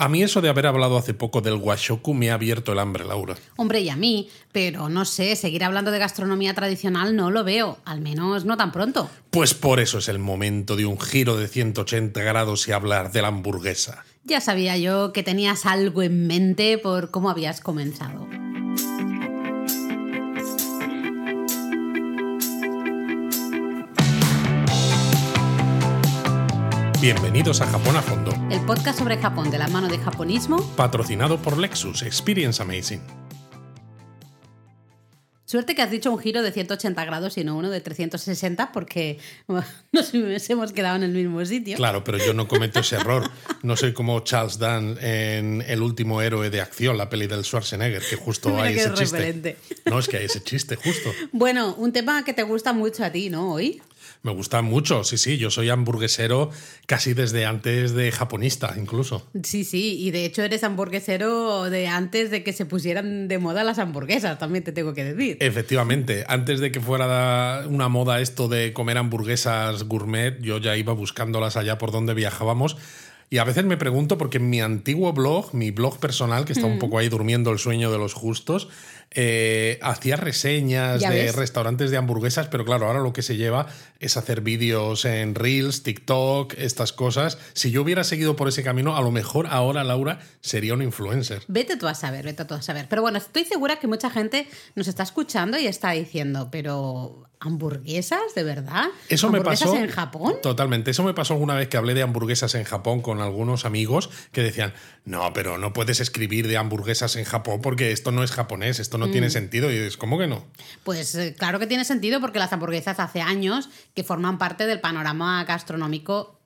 A mí eso de haber hablado hace poco del washoku me ha abierto el hambre, Laura. Hombre, y a mí, pero no sé, seguir hablando de gastronomía tradicional no lo veo, al menos no tan pronto. Pues por eso es el momento de un giro de 180 grados y hablar de la hamburguesa. Ya sabía yo que tenías algo en mente por cómo habías comenzado. Bienvenidos a Japón a Fondo, El podcast sobre Japón de la mano de japonismo. patrocinado por Lexus Experience Amazing. Suerte que has dicho un giro de 180 grados y no uno de 360 porque nos hemos quedado en el mismo sitio. Claro, pero yo no cometo ese error. No soy como Charles Dunn en El último héroe de acción, la peli del Schwarzenegger, que justo Mira hay ese chiste. referente. No, es que hay ese chiste, justo. Bueno, un tema que te gusta mucho a ti, ¿no? Hoy. Me gusta mucho, sí, sí. Yo soy hamburguesero casi desde antes de japonista, incluso. Sí, sí, y de hecho eres hamburguesero de antes de que se pusieran de moda las hamburguesas, también te tengo que decir. Efectivamente, antes de que fuera una moda esto de comer hamburguesas gourmet, yo ya iba buscándolas allá por donde viajábamos. Y a veces me pregunto, porque en mi antiguo blog, mi blog personal, que está Mm. un poco ahí durmiendo el sueño de los justos, eh, hacía reseñas de ves. restaurantes de hamburguesas, pero claro, ahora lo que se lleva es hacer vídeos en Reels, TikTok, estas cosas. Si yo hubiera seguido por ese camino, a lo mejor ahora Laura sería un influencer. Vete tú a saber, vete tú a saber. Pero bueno, estoy segura que mucha gente nos está escuchando y está diciendo, pero ¿hamburguesas de verdad? Eso me ¿Hamburguesas pasó. en Japón? Totalmente. Eso me pasó alguna vez que hablé de hamburguesas en Japón con algunos amigos que decían: No, pero no puedes escribir de hamburguesas en Japón porque esto no es japonés, esto no Mm. tiene sentido. Y dices, ¿cómo que no? Pues eh, claro que tiene sentido porque las hamburguesas hace años que forman parte del panorama gastronómico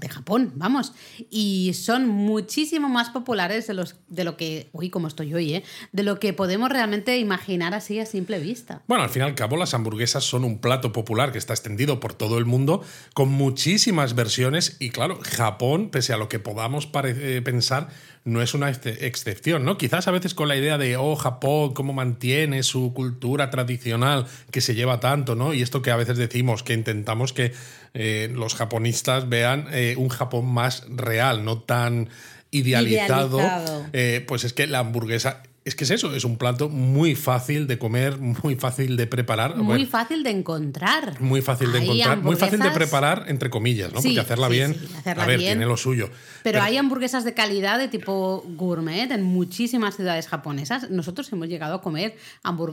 de Japón, vamos, y son muchísimo más populares de, los, de lo que, uy, como estoy hoy, ¿eh? de lo que podemos realmente imaginar así a simple vista. Bueno, al fin y al cabo, las hamburguesas son un plato popular que está extendido por todo el mundo con muchísimas versiones. Y claro, Japón, pese a lo que podamos eh, pensar, no es una exce- excepción, ¿no? Quizás a veces con la idea de, oh, Japón, cómo mantiene su cultura tradicional que se lleva tanto, ¿no? Y esto que a veces decimos, que intentamos que eh, los japonistas vean eh, un Japón más real, no tan idealizado. Idealizado. Eh, pues es que la hamburguesa. Es que es eso, es un plato muy fácil de comer, muy fácil de preparar. Muy Bueno, fácil de encontrar. muy fácil de Hay encontrar, muy fácil de preparar, entre comillas, ¿no? Sí, Porque hacerla sí, bien, sí, hacerla a ver, bien. tiene lo suyo. Pero hay hamburguesas de calidad de tipo gourmet en muchísimas ciudades japonesas. Nosotros hemos llegado a comer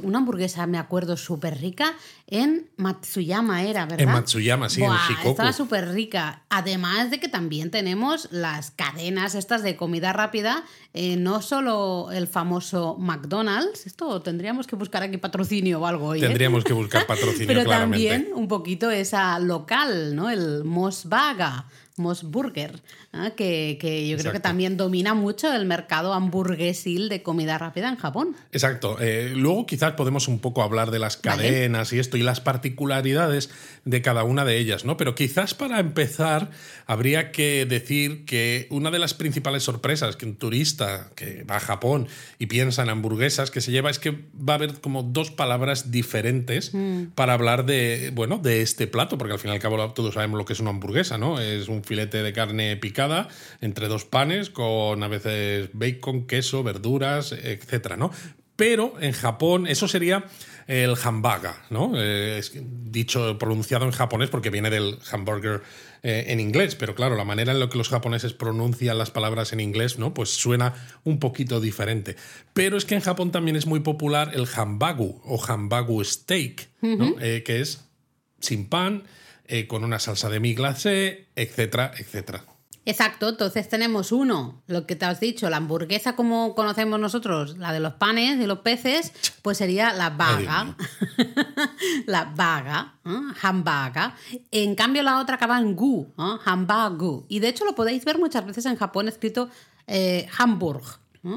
una hamburguesa, me acuerdo, súper rica en Matsuyama era, ¿verdad? En Matsuyama, sí, en Buah, Shikoku. Estaba súper rica. Además de que también tenemos las cadenas estas de comida rápida, eh, no solo el famoso McDonald's, esto tendríamos que buscar aquí patrocinio o algo. ¿eh? Tendríamos que buscar patrocinio, Pero claramente. también un poquito esa local, ¿no? El Mosbaga, Mosburger, ¿ah? que, que yo creo que también domina mucho el mercado hamburguesil de comida rápida en Japón. Exacto. Eh, luego quizás podemos un poco hablar de las Vale. cadenas y esto y las particularidades de cada una de ellas, ¿no? Pero quizás para empezar habría que decir que una de las principales sorpresas que un turista que va a Japón y piensa en hamburguesas que se lleva es que va a haber como dos palabras diferentes para hablar de, bueno, de este plato, porque al fin y al cabo todos sabemos lo que es una hamburguesa, ¿no? Es un filete de carne picada entre dos panes con a veces bacon, queso, verduras, etcétera, ¿no? Pero en Japón eso sería el hambaga, ¿no? Eh, es dicho, pronunciado en japonés porque viene del hamburger eh, en inglés, pero claro, la manera en la que los japoneses pronuncian las palabras en inglés, ¿no? Pues suena un poquito diferente. Pero es que en Japón también es muy popular el hambagu o hambagu steak, ¿no? Eh, que es sin pan, eh, con una salsa de mi glacé, etcétera, etcétera. Exacto, entonces tenemos uno, lo que te has dicho, la hamburguesa como conocemos nosotros, la de los panes y los peces, pues sería la vaga. la vaga, ¿eh? hambaga. En cambio la otra acaba en gu, ¿eh? hambagu. Y de hecho lo podéis ver muchas veces en Japón escrito eh, Hamburg,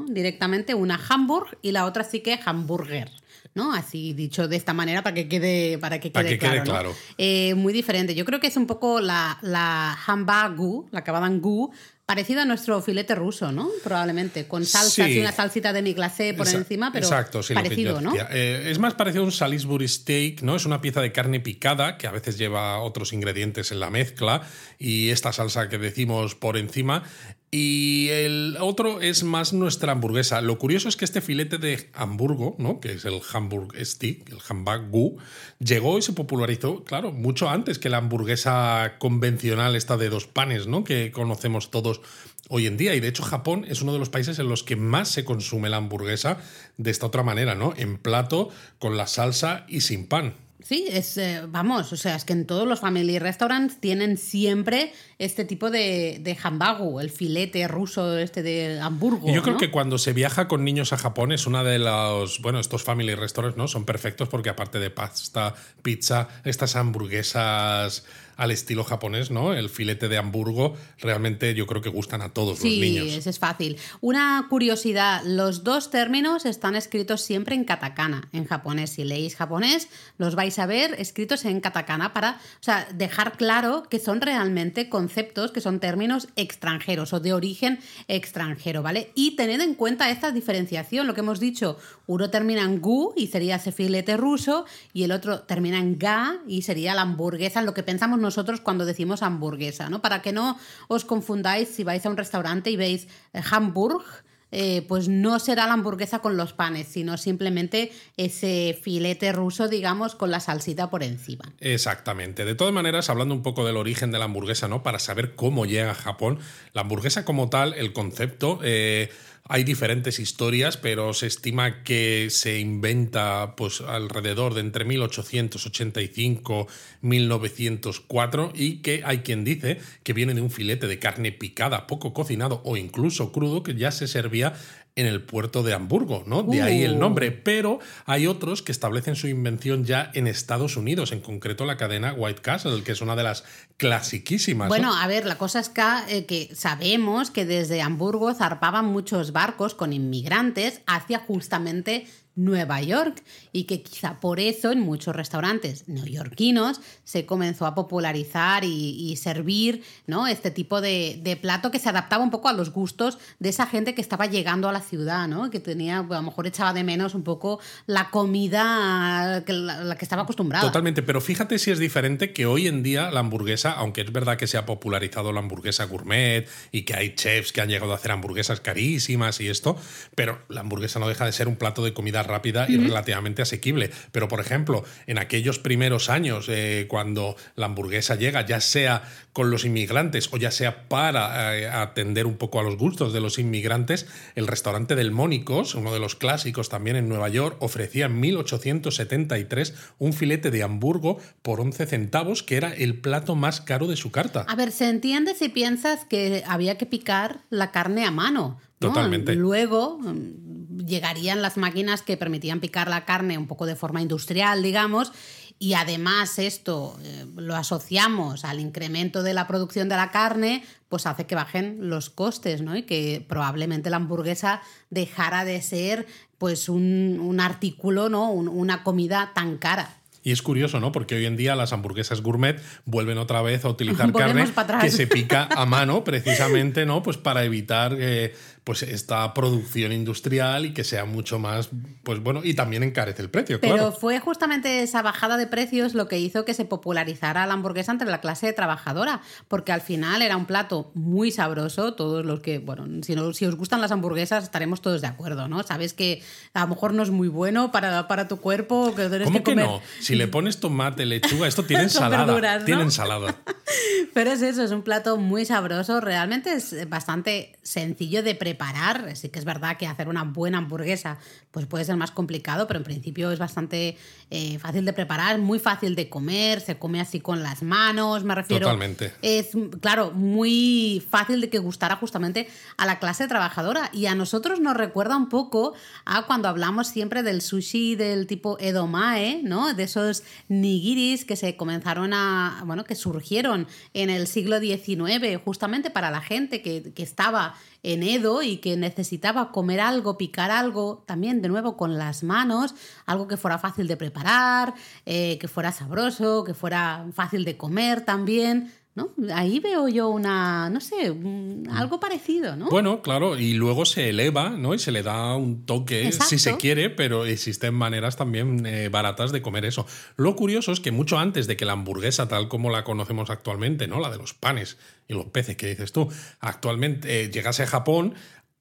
directamente una Hamburg y la otra sí que hamburger. ¿No? Así dicho de esta manera para que quede, para que quede Para que quede claro. Eh, muy diferente. Yo creo que es un poco la, la hambagu, la acabada en gu, parecido a nuestro filete ruso, ¿no? Probablemente, con salsa Sí. y una salsita de mi glacé por encima, pero Exacto, sí, parecido, ¿no? Eh, es más parecido a un Salisbury steak, ¿no? Es una pieza de carne picada que a veces lleva otros ingredientes en la mezcla y esta salsa que decimos por encima. Y el otro es más nuestra hamburguesa. Lo curioso es que este filete de Hamburgo, ¿no? que es el Hamburg Stick, el Hamburgu, llegó y se popularizó, claro, mucho antes que la hamburguesa convencional, esta de dos panes, ¿no? que conocemos todos hoy en día. Y de hecho, Japón es uno de los países en los que más se consume la hamburguesa de esta otra manera, ¿no? En plato, con la salsa y sin pan. Sí, es, eh, vamos, o sea, es que en todos los family restaurants tienen siempre este tipo de, de hambagu, el filete ruso este de Hamburgo. Y yo creo que cuando se viaja con niños a Japón es una de los, bueno, estos family restaurants, ¿no? Son perfectos porque aparte de pasta, pizza, estas hamburguesas al estilo japonés, ¿no? El filete de Hamburgo realmente yo creo que gustan a todos los niños. Sí, es fácil. Una curiosidad, los dos términos están escritos siempre en katakana, en japonés. Si leéis japonés, los vais a ver escritos en katakana para, o sea, dejar claro que son realmente conceptos, que son términos extranjeros o de origen extranjero, ¿vale? Y tened en cuenta esta diferenciación, lo que hemos dicho, uno termina en gu y sería ese filete ruso y el otro termina en ga y sería la hamburguesa, lo que pensamos nosotros nosotros cuando decimos hamburguesa, ¿no? Para que no os confundáis si vais a un restaurante y veis eh, Hamburg. Eh, pues no será la hamburguesa con los panes, sino simplemente ese filete ruso, digamos, con la salsita por encima. Exactamente. De todas maneras, hablando un poco del origen de la hamburguesa, ¿no? Para saber cómo llega a Japón, la hamburguesa como tal, el concepto. Eh, hay diferentes historias, pero se estima que se inventa pues, alrededor de entre 1885 y 1904 y que hay quien dice que viene de un filete de carne picada, poco cocinado o incluso crudo que ya se servía en el puerto de Hamburgo, ¿no? De ahí el nombre. Uh. Pero hay otros que establecen su invención ya en Estados Unidos, en concreto la cadena White Castle, que es una de las clasiquísimas. Bueno, a ver, la cosa es que, eh, que sabemos que desde Hamburgo zarpaban muchos barcos con inmigrantes hacia justamente Nueva York y que quizá por eso en muchos restaurantes neoyorquinos se comenzó a popularizar y, servir ¿no? este tipo de, plato que se adaptaba un poco a los gustos de esa gente que estaba llegando a la ciudad, ¿no? que tenía, a lo mejor echaba de menos un poco la comida que la, que estaba acostumbrada. Totalmente, pero fíjate si es diferente que hoy en día la hamburguesa, aunque es verdad que se ha popularizado la hamburguesa gourmet y que hay chefs que han llegado a hacer hamburguesas carísimas y esto, pero la hamburguesa no deja de ser un plato de comida rápida y relativamente asequible. Pero, por ejemplo, en aquellos primeros años, eh, cuando la hamburguesa llega, ya sea con los inmigrantes o ya sea para eh, atender un poco a los gustos de los inmigrantes, el restaurante del Mónicos, uno de los clásicos también en Nueva York, ofrecía en 1873 un filete de Hamburgo por 11 centavos, que era el plato más caro de su carta. A ver, se entiende si piensas que había que picar la carne a mano. Totalmente. Luego mm, llegarían las máquinas que permitían picar la carne un poco de forma industrial, digamos, y además esto eh, lo asociamos al incremento de la producción de la carne, pues hace que bajen los costes, ¿no? Y que probablemente la hamburguesa dejara de ser pues un, artículo, ¿no? una comida tan cara. Y es curioso, ¿no? Porque hoy en día las hamburguesas gourmet vuelven otra vez a utilizar carne que se pica a mano, precisamente, ¿no? Pues para evitar eh, pues esta producción industrial y que sea mucho más, pues bueno, y también encarece el precio, Pero fue justamente esa bajada de precios lo que hizo que se popularizara la hamburguesa entre la clase trabajadora, porque al final era un plato muy sabroso, todos los que, bueno, si, no, si os gustan las hamburguesas estaremos todos de acuerdo, ¿no? Sabes que a lo mejor no es muy bueno para, para tu cuerpo, que tienes ¿Cómo que, no? Si le pones tomate, lechuga, esto tiene ensalada. Tiene ensalada. Pero es eso, es un plato muy sabroso, realmente es bastante sencillo de preparar preparar. Sí que es verdad que hacer una buena hamburguesa pues puede ser más complicado, pero en principio es bastante eh, fácil de preparar, muy fácil de comer, se come así con las manos, me refiero. Totalmente. Es, claro, muy fácil de que gustara justamente a la clase trabajadora. Y a nosotros nos recuerda un poco a cuando hablamos siempre del sushi del tipo edomae, ¿no? De esos nigiris que se comenzaron a, bueno, que surgieron en el siglo XIX, justamente para la gente que, que estaba en Edo y que necesitaba comer algo, picar algo, también de nuevo con las manos, algo que fuera fácil de preparar, eh, que fuera sabroso, que fuera fácil de comer también. ¿No? Ahí veo yo una, no sé, algo parecido, ¿no? Bueno, claro, y luego se eleva, ¿no? Y se le da un toque, si se quiere, pero existen maneras también eh, baratas de comer eso. Lo curioso es que mucho antes de que la hamburguesa, tal como la conocemos actualmente, ¿no? La de los panes y los peces que dices tú, actualmente eh, llegase a Japón,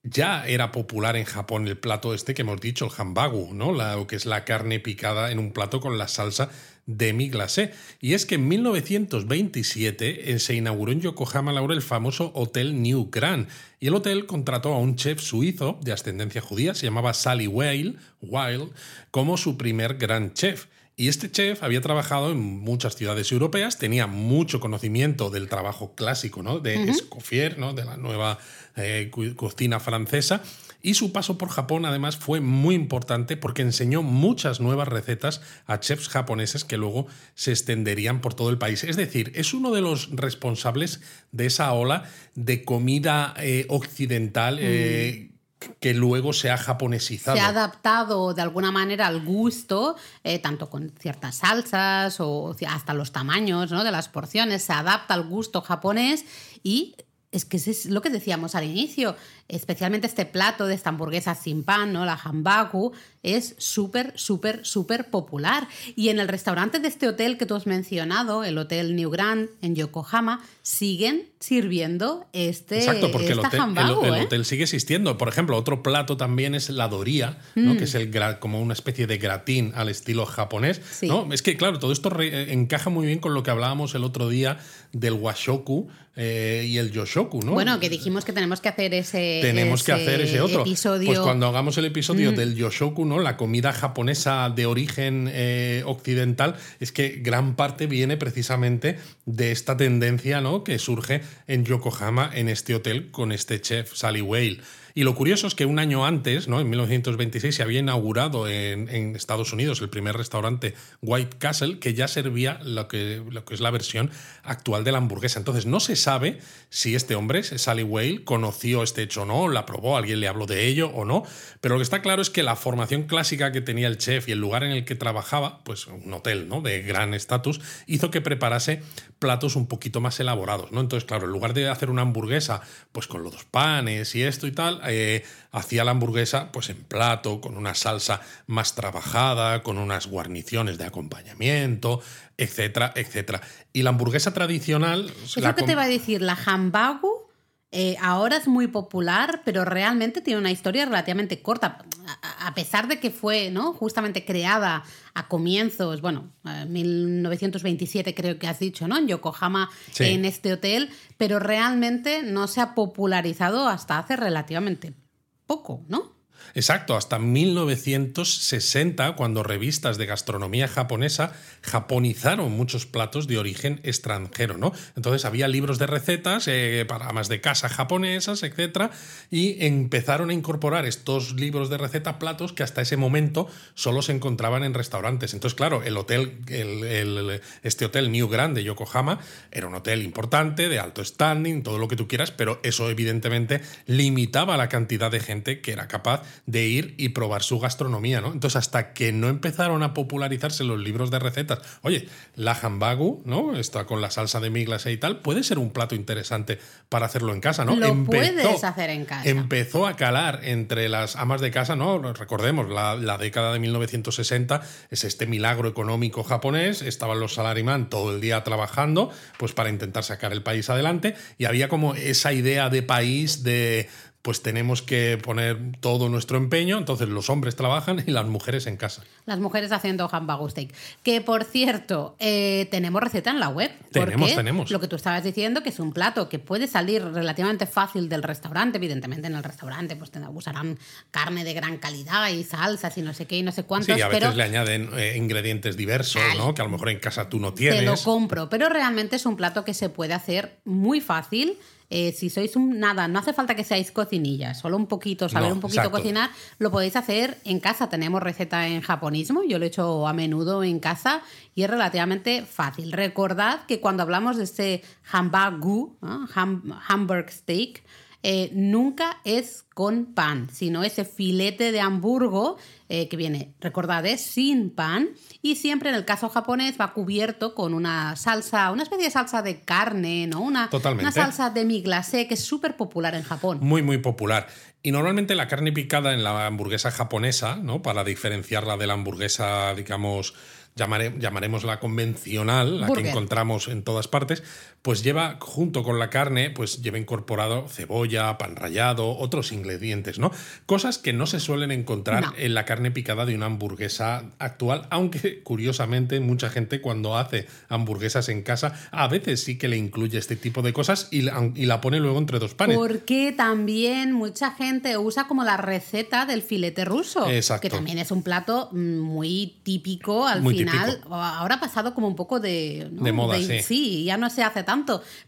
ya era popular en Japón el plato este que hemos dicho, el hambagu, ¿no? La, que es la carne picada en un plato con la salsa demi glacé. Y es que en 1927 eh, se inauguró en Yokohama, Laura, el famoso Hotel New Grand. Y el hotel contrató a un chef suizo de ascendencia judía, se llamaba Sally Weil, Weil como su primer gran chef. Y este chef había trabajado en muchas ciudades europeas, tenía mucho conocimiento del trabajo clásico, ¿no? De Escoffier, ¿no? De la nueva eh, cocina francesa. Y su paso por Japón además fue muy importante porque enseñó muchas nuevas recetas a chefs japoneses que luego se extenderían por todo el país. Es decir, es uno de los responsables de esa ola de comida eh, occidental. Eh, mm que luego se ha japonesizado. Se ha adaptado de alguna manera al gusto, eh, tanto con ciertas salsas o hasta los tamaños ¿no? de las porciones, se adapta al gusto japonés y es que es lo que decíamos al inicio, especialmente este plato de esta hamburguesa sin pan, ¿no? la hambaku, es súper, súper, súper popular. Y en el restaurante de este hotel que tú has mencionado, el Hotel New Grand en Yokohama, siguen sirviendo este Exacto, porque el, ¿eh? hotel, sigue existiendo. Por ejemplo, otro plato también es la doría, ¿no? Mm. que es el como una especie de gratín al estilo japonés. ¿no? Es que, claro, todo esto encaja muy bien con lo que hablábamos el otro día del washoku eh, y el yoshoku, ¿no? Bueno, que dijimos que tenemos que hacer ese Tenemos que hacer ese otro. Pues cuando hagamos el episodio mm. del yoshoku, ¿no? La comida japonesa de origen eh, occidental, es que gran parte viene precisamente de esta tendencia, ¿no? Que surge en Yokohama, en este hotel, con este chef, Sally Whale. Y lo curioso es que un año antes, ¿no? en 1926, se había inaugurado en, Estados Unidos el primer restaurante White Castle que ya servía lo que, es la versión actual de la hamburguesa. Entonces no se sabe si este hombre, Sally Whale, conoció este hecho o no, la probó, alguien le habló de ello o no, pero lo que está claro es que la formación clásica que tenía el chef y el lugar en el que trabajaba, pues un hotel ¿no? de gran estatus, hizo que preparase platos un poquito más elaborados. ¿no? Entonces, claro, en lugar de hacer una hamburguesa pues con los dos panes y esto y tal, eh, hacía la hamburguesa pues en plato, con una salsa más trabajada, con unas guarniciones de acompañamiento, etcétera, etcétera. Y la hamburguesa tradicional... Es lo que te va a decir, la hambagu eh, ahora es muy popular, pero realmente tiene una historia relativamente corta. A, pesar de que fue ¿no? justamente creada a comienzos, bueno, 1927 creo que has dicho, ¿no? En Yokohama, en este hotel, pero realmente no se ha popularizado hasta hace relativamente poco, ¿no? Exacto, hasta 1960, cuando revistas de gastronomía japonesa japonizaron muchos platos de origen extranjero, ¿no? Entonces había libros de recetas eh, para amas de casa japonesas, etc. Y empezaron a incorporar estos libros de receta platos que hasta ese momento solo se encontraban en restaurantes. Entonces, claro, el hotel, este hotel New Grand de Yokohama era un hotel importante, de alto standing, todo lo que tú quieras, pero eso evidentemente limitaba la cantidad de gente que era capaz de ir y probar su gastronomía, ¿no? Entonces, hasta que no empezaron a popularizarse los libros de recetas, oye, la hambagu, ¿no? Está con la salsa de miglas y tal, puede ser un plato interesante para hacerlo en casa, ¿no? Lo puedes hacer en casa. Empezó a calar entre las amas de casa, ¿no? Recordemos, la, la década de 1960 es este milagro económico japonés, estaban los salarimán todo el día trabajando, pues para intentar sacar el país adelante, y había como esa idea de país de pues tenemos que poner todo nuestro empeño. Entonces los hombres trabajan y las mujeres en casa. Las mujeres haciendo hamburger steak. Que por cierto, eh, tenemos receta en la web. Tenemos, tenemos. Lo que tú estabas diciendo, que es un plato que puede salir relativamente fácil del restaurante. Evidentemente en el restaurante pues te usarán carne de gran calidad y salsas y no sé qué y no sé cuántos. Sí, a veces le añaden eh, ingredientes diversos, ¿no? Que a lo mejor en casa tú no tienes. Te lo compro, pero realmente es un plato que se puede hacer muy fácil eh, si sois un nada, no hace falta que seáis cocinillas, solo un poquito, saber un poquito cocinar, lo podéis hacer en casa. Tenemos receta en japonismo, yo lo he hecho a menudo en casa y es relativamente fácil. Recordad que cuando hablamos de este hambagu, hamburg steak, eh, nunca es con pan, sino ese filete de hamburgo eh, que viene, recordad, es sin pan y siempre en el caso japonés va cubierto con una salsa, una especie de salsa de carne, ¿no? Una, una salsa de mi glacé que es súper popular en Japón. Muy, muy popular. Y normalmente la carne picada en la hamburguesa japonesa, ¿no? Para diferenciarla de la hamburguesa, digamos, llamaremos la convencional, la que encontramos en todas partes, pues lleva junto con la carne, pues lleva incorporado cebolla, pan rallado, otros ingredientes, ¿no? Cosas que no se suelen encontrar en la carne picada de una hamburguesa actual, aunque curiosamente mucha gente cuando hace hamburguesas en casa a veces sí que le incluye este tipo de cosas y la, y la pone luego entre dos panes. Porque también mucha gente usa como la receta del filete ruso, que también es un plato muy típico al final. Ahora ha pasado como un poco de, de moda, sí. sí, ya no se hace tanto,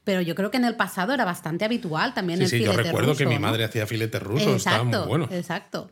pero yo creo que en el pasado era bastante habitual también el sí, yo recuerdo que mi madre hacía filetes rusos, estaba muy bueno. Exacto.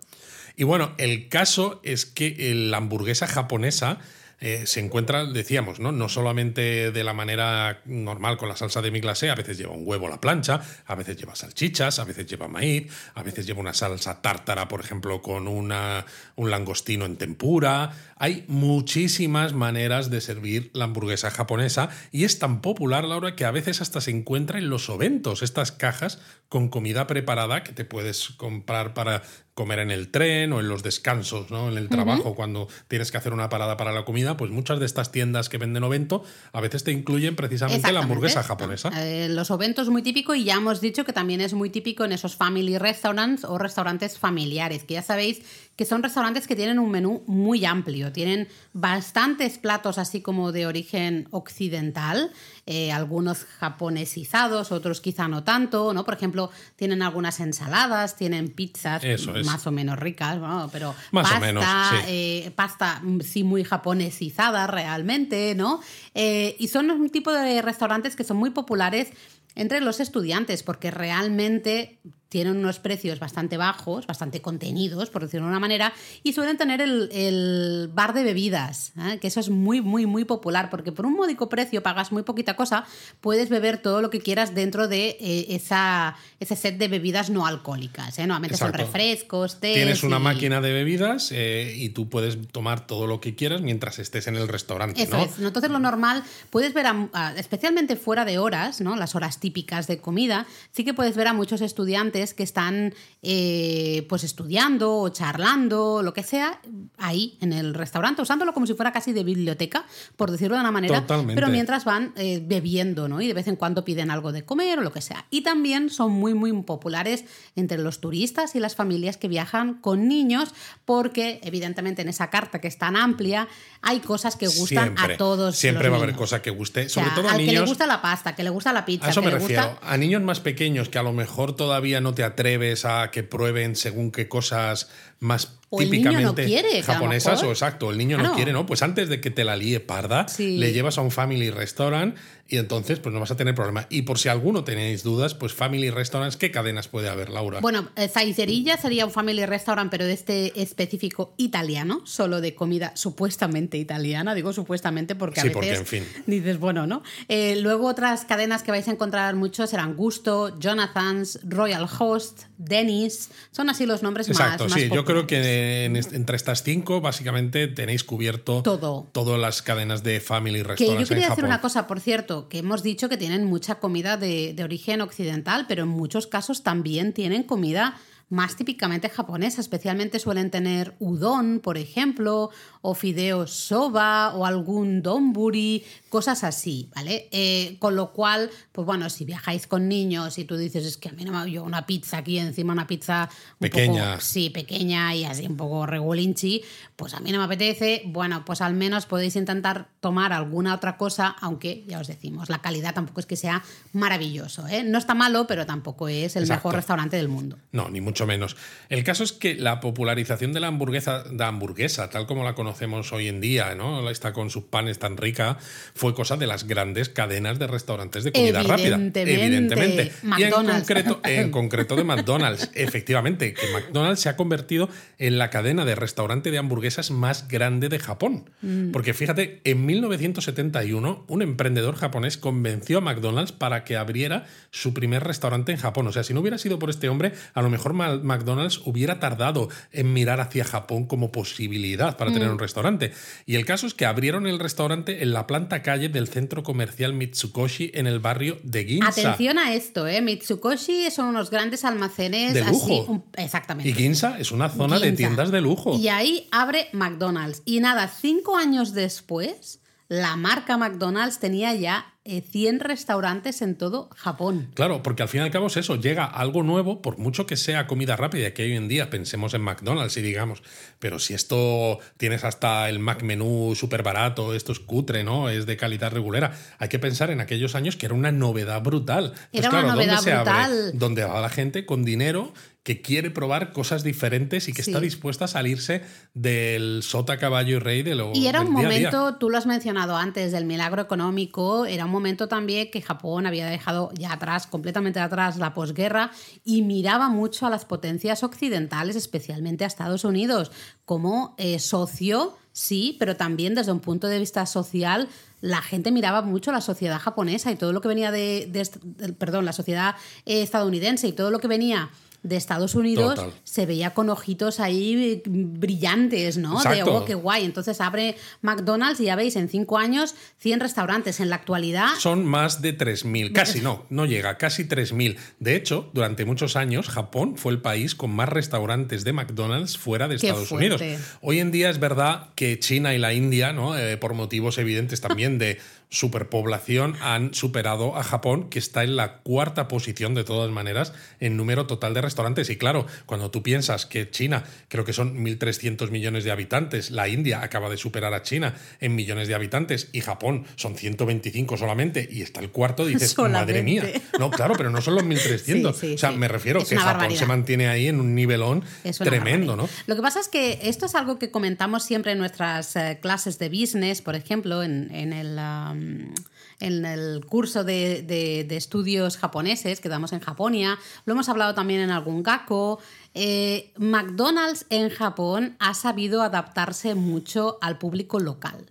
Y bueno, el caso es que la hamburguesa japonesa eh, se encuentra, decíamos, ¿no? no solamente de la manera normal con la salsa de mi glacé, a veces lleva un huevo a la plancha, a veces lleva salchichas, a veces lleva maíz, a veces lleva una salsa tártara, por ejemplo, con una, un langostino en tempura. Hay muchísimas maneras de servir la hamburguesa japonesa y es tan popular, Laura, que a veces hasta se encuentra en los oventos, estas cajas con comida preparada que te puedes comprar para comer en el tren o en los descansos, ¿no? En el trabajo, cuando tienes que hacer una parada para la comida, pues muchas de estas tiendas que venden ovento a veces te incluyen precisamente la hamburguesa japonesa. Eh, los oventos muy típico y ya hemos dicho que también es muy típico en esos family restaurants o restaurantes familiares, que ya sabéis que son restaurantes que tienen un menú muy amplio, tienen bastantes platos así como de origen occidental, eh, algunos japonesizados, otros quizá no tanto, ¿no? Por ejemplo, tienen algunas ensaladas, tienen pizzas más o menos ricas, pero más pasta, o menos, eh, pasta mm, sí muy japonesizada realmente, ¿no? Eh, y son un tipo de restaurantes que son muy populares entre los estudiantes, porque realmente tienen unos precios bastante bajos, bastante contenidos, por decirlo de una manera, y suelen tener el, bar de bebidas, ¿eh? que eso es muy, muy, muy popular, porque por un módico precio pagas muy poquita cosa, puedes beber todo lo que quieras dentro de eh, esa, ese set de bebidas no alcohólicas. ¿eh? Normalmente son refrescos, té. Tienes una máquina de bebidas y tú puedes tomar todo lo que quieras mientras estés en el restaurante. Eso es. Entonces, lo normal, puedes ver, especialmente fuera de horas, ¿no? las horas típicas de comida, sí que puedes ver a muchos estudiantes que están eh, pues estudiando o charlando, lo que sea, ahí en el restaurante, usándolo como si fuera casi de biblioteca, por decirlo de una manera, pero mientras van eh, bebiendo, ¿no? Y de vez en cuando piden algo de comer o lo que sea. Y también son muy, muy populares entre los turistas y las familias que viajan con niños, porque evidentemente en esa carta que es tan amplia hay cosas que gustan a todos. Siempre va a haber cosas que guste, sobre todo a al niños. que le gusta la pasta, que le gusta la pizza. A eso me refiero. A niños más pequeños que a lo mejor todavía no te atreves a que prueben según qué cosas más típicamente japonesas o exacto, el niño no quiere, ¿no? Pues antes de que te la líe parda, le llevas a un family restaurant y entonces pues no vas a tener problema. Y por si alguno tenéis dudas, pues family restaurants, ¿qué cadenas puede haber, Laura? Bueno, eh, Zaiserilla sería un family restaurant, pero de este específico italiano, solo de comida supuestamente italiana, digo supuestamente porque a sí, veces porque, en fin. dices, bueno, ¿no? Eh, luego otras cadenas que vais a encontrar muchos serán Gusto, Jonathan's, Royal Host, Dennis, son así los nombres Exacto, más, sí, yo creo que entre estas cinco, básicamente tenéis cubierto todo. todas las cadenas de family restaurants. Que yo quería hacer una cosa, por cierto, que hemos dicho que tienen mucha comida de, de origen occidental, pero en muchos casos también tienen comida más típicamente japonesa. Especialmente suelen tener udon, por ejemplo, o fideos soba, o algún donburi, cosas así, ¿vale? Eh, con lo cual, pues bueno, si viajáis con niños y tú dices, es que a mí no me yo una pizza aquí encima, una pizza pequeña. sí, pequeña y así un poco regulinchi, pues a mí no me apetece. Bueno, pues al menos podéis intentar tomar alguna otra cosa, aunque ya os decimos, la calidad tampoco es que sea maravilloso, ¿eh? No está malo, pero tampoco es el mejor restaurante del mundo. No, ni mucho mucho menos. El caso es que la popularización de la hamburguesa, de hamburguesa, tal como la conocemos hoy en día, ¿no? Está con sus panes tan rica, fue cosa de las grandes cadenas de restaurantes de comida rápida. Evidentemente. Y en concreto, en concreto de McDonald's. Efectivamente, que McDonald's se ha convertido en la cadena de restaurante de hamburguesas más grande de Japón. Mm. Porque fíjate, en 1971, un emprendedor japonés convenció a McDonald's para que abriera su primer restaurante en Japón. O sea, si no hubiera sido por este hombre, a lo mejor McDonald's hubiera tardado en mirar hacia Japón como posibilidad para tener mm. Un restaurante. Y el caso es que abrieron el restaurante en la planta calle del centro comercial Mitsukoshi en el barrio de Ginza. Atención a esto, ¿eh? Mitsukoshi son unos grandes almacenes de lujo. exactamente. Y Ginza es una zona de tiendas de lujo. Y ahí abre McDonald's. Y nada, cinco años después, la marca McDonald's tenía ya 100 eh, restaurantes en todo Japón. Claro, porque al fin y al cabo es eso, llega algo nuevo, por mucho que sea comida rápida, que hoy en día pensemos en McDonald's y digamos, pero si esto tienes hasta el Mac menú súper barato, esto es cutre, ¿no? Es de calidad regulera. Hay que pensar en aquellos años que era una novedad brutal. era una novedad brutal. donde va la gente con dinero que quiere probar cosas diferentes y que está dispuesta a salirse del sota, caballo y rey de lo Y era un momento, tú lo has mencionado antes, del milagro económico, era un momento también que Japón había dejado ya atrás, completamente atrás, la posguerra y miraba mucho a las potencias occidentales, especialmente a Estados Unidos, como eh, socio, sí, pero también desde un punto de vista social la gente miraba mucho la sociedad japonesa y todo lo que venía de, perdón, la sociedad eh, estadounidense y todo lo que venía de Estados Unidos se veía con ojitos ahí brillantes, ¿no? De, oh, qué guay. Entonces abre McDonald's y ya veis, en cinco años, 100 restaurantes. En la actualidad... Son más de 3.000, casi no, no llega, casi 3.000. De hecho, durante muchos años, Japón fue el país con más restaurantes de McDonald's fuera de Estados Unidos. Hoy en día es verdad que China y la India, ¿no? Eh, por motivos evidentes también de superpoblación han superado a Japón, que está en la cuarta posición de todas maneras en número total de restaurantes. Y claro, cuando tú piensas que China creo que son 1.300 millones de habitantes, la India acaba de superar a China en millones de habitantes y Japón son 125 solamente y está el cuarto, dices, madre mía. No, claro, pero no son los 1.300. o sea, me refiero que Japón se mantiene ahí en un nivelón tremendo, ¿no? Lo que pasa es que esto es algo que comentamos siempre en nuestras eh, clases de business, por ejemplo, en, el... Um, en el curso de, estudios japoneses que damos en Japonia, lo hemos hablado también en algún GACO. Eh, McDonald's en Japón ha sabido adaptarse mucho al público local.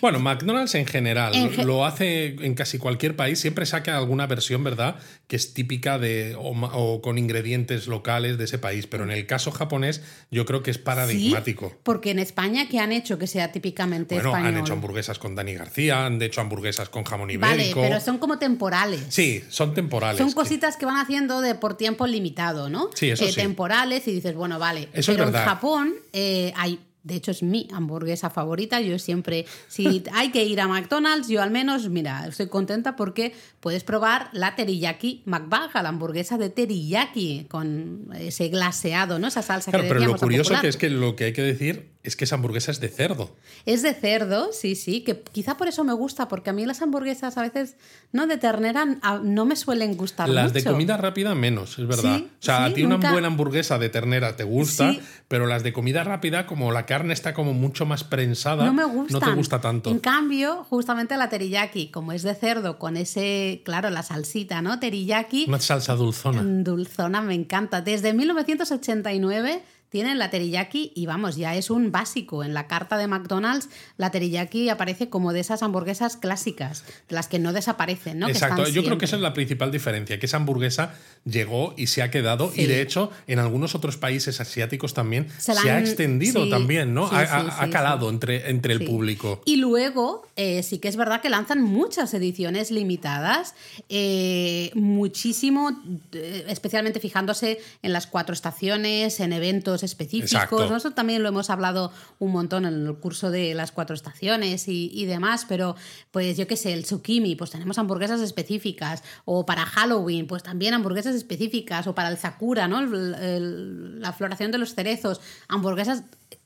Bueno, McDonald's en general lo hace en casi cualquier país, siempre saca alguna versión, ¿verdad? Que es típica de o, con ingredientes locales de ese país, pero en el caso japonés yo creo que es paradigmático. porque en España, ¿qué han hecho que sea típicamente bueno, han hecho hamburguesas con Dani García, han hecho hamburguesas con jamón ibérico. Vale, pero son como temporales. Sí, son temporales. Son cositas que van haciendo de por tiempo limitado, ¿no? Sí, eso eh, sí. Temporales y dices, bueno, vale. Eso pero es verdad. en Japón eh, hay de hecho, es mi hamburguesa favorita. Yo siempre, si hay que ir a McDonald's, yo al menos, mira, estoy contenta porque puedes probar la teriyaki McBaga, la hamburguesa de teriyaki, con ese glaseado, ¿no? Esa salsa claro, que Pero lo curioso que es que lo que hay que decir es que esa hamburguesa es de cerdo. Es de cerdo, sí, sí, que quizá por eso me gusta, porque a mí las hamburguesas a veces, no de ternera, no me suelen gustar las de comida rápida menos, es verdad. o sea, a ti una buena hamburguesa de ternera te gusta, pero las de comida rápida, como la carne está como mucho más prensada, no, me no te gusta tanto. En cambio, justamente la teriyaki, como es de cerdo, con ese, claro, la salsita, ¿no? Teriyaki. Una salsa dulzona. Dulzona, me encanta. Desde 1989 tienen la teriyaki y vamos, ya es un básico. En la carta de McDonald's, la teriyaki aparece como de esas hamburguesas clásicas, de las que no desaparecen, ¿no? Exacto, yo creo que esa es la principal diferencia, que esa hamburguesa llegó y se ha quedado y de hecho en algunos otros países asiáticos también se, ha extendido también, ¿no? ha, calado entre, entre el público. Y luego eh, sí que es verdad que lanzan muchas ediciones limitadas, eh, muchísimo, eh, especialmente fijándose en las cuatro estaciones, en eventos específicos. Nosotros también lo hemos hablado un montón en el curso de las cuatro estaciones y, demás, pero pues yo qué sé, el tsukimi, pues tenemos hamburguesas específicas, o para Halloween, pues también hamburguesas específicas, o para el sakura, ¿no? la floración de los cerezos, hamburguesas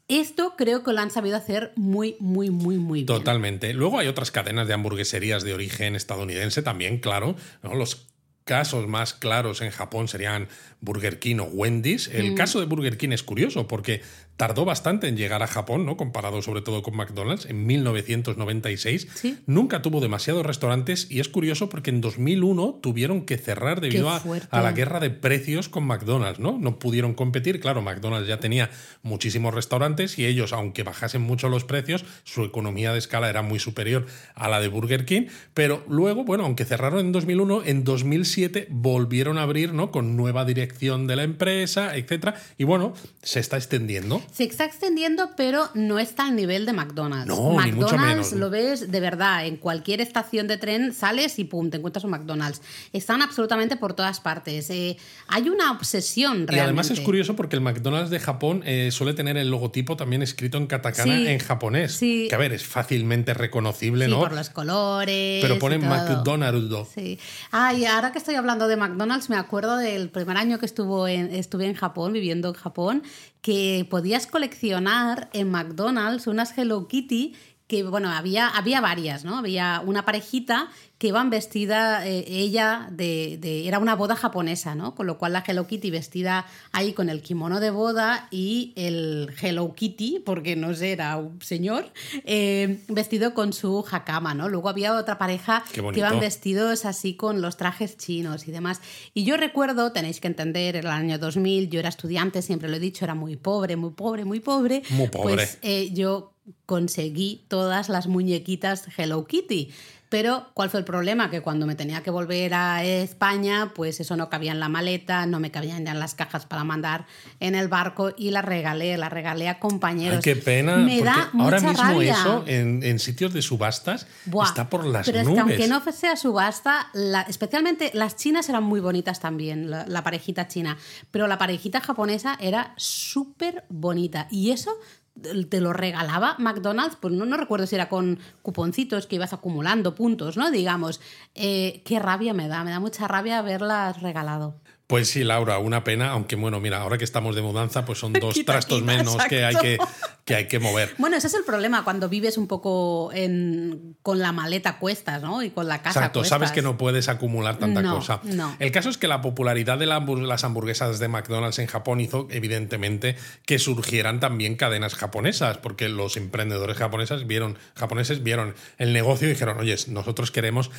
esto creo que lo han sabido hacer muy, muy, muy, muy bien. Totalmente. Luego hay otras cadenas de hamburgueserías de origen estadounidense también, claro, ¿no? Los casos más claros en Japón serían Burger King o Wendy's. El caso de Burger King es curioso porque tardó bastante en llegar a Japón, ¿no? Comparado sobre todo con McDonald's, en 1996. Sí. Nunca tuvo demasiados restaurantes y es curioso porque en 2001 tuvieron que cerrar debido a, a la guerra de precios con McDonald's, ¿no? No pudieron competir. Claro, McDonald's ya tenía muchísimos restaurantes y ellos, aunque bajasen mucho los precios, su economía de escala era muy superior a la de Burger King. Pero luego, bueno, aunque cerraron en 2001, en 2007 volvieron a abrir, ¿no? Con nueva dirección de la empresa, etcétera. Y bueno, se está extendiendo. Se está extendiendo, pero no está al nivel de McDonald's. No, ni mucho McDonald's menos. lo ves de verdad. En cualquier estación de tren sales y pum, te encuentras un McDonald's. Están absolutamente por todas partes. Eh, hay una obsesión realmente. Y además es curioso porque el McDonald's de Japón eh, suele tener el logotipo también escrito en katakana Sí, en japonés. sí. Que a ver, es fácilmente reconocible, Sí, ¿no? por los colores. Pero ponen. McDonald's. Sí. Ah, y ahora que estoy hablando de McDonald's, me acuerdo del primer año que estuvo en, estuve en Japón, viviendo en Japón, que podías coleccionar en McDonald's unas Hello Kitty que, bueno, había, había varias, ¿no? Había una parejita que iban vestida, eh, ella, de, de- era una boda japonesa, ¿no? Con lo cual la Hello Kitty vestida ahí con el kimono de boda y el Hello Kitty, porque no sé, era un señor, eh, vestido con su hakama, ¿no? Luego había otra pareja que iban vestidos así con los trajes chinos y demás. Y yo recuerdo, tenéis que entender, el año 2000, yo era estudiante, siempre lo he dicho, era muy pobre, muy pobre, muy pobre. Muy pobre. Pues eh, yo conseguí todas las muñequitas Hello Kitty. Pero, ¿cuál fue el problema? Que cuando me tenía que volver a España, pues eso no cabía en la maleta, no me cabían ya en las cajas para mandar en el barco y las regalé, las regalé a compañeros. Ay, qué pena. Me da ahora mucha mismo rabia. eso en, en sitios de subastas Buah, está por las pero nubes. es que aunque no sea subasta, la- especialmente las chinas eran muy bonitas también, la, la parejita china, pero la parejita japonesa era súper bonita y eso te lo regalaba McDonald's, pues no, recuerdo si era con cuponcitos que ibas acumulando puntos, ¿no? Digamos, Eh, qué rabia me da, me da mucha rabia haberlas regalado. Pues sí, Laura, una pena, aunque bueno, mira, ahora que estamos de mudanza, pues son dos Quita, trastos quita, menos que hay que, que hay que mover. Bueno, ese es el problema cuando vives un poco en- con la maleta cuestas, ¿no? Y con la casa Exacto, sabes que no puedes acumular tanta No, cosa. no. El caso es que la popularidad de las hamburguesas de McDonald's en Japón hizo, evidentemente, que surgieran también cadenas japonesas, porque los emprendedores japoneses vieron, japoneses vieron el negocio y dijeron, oye, nosotros queremos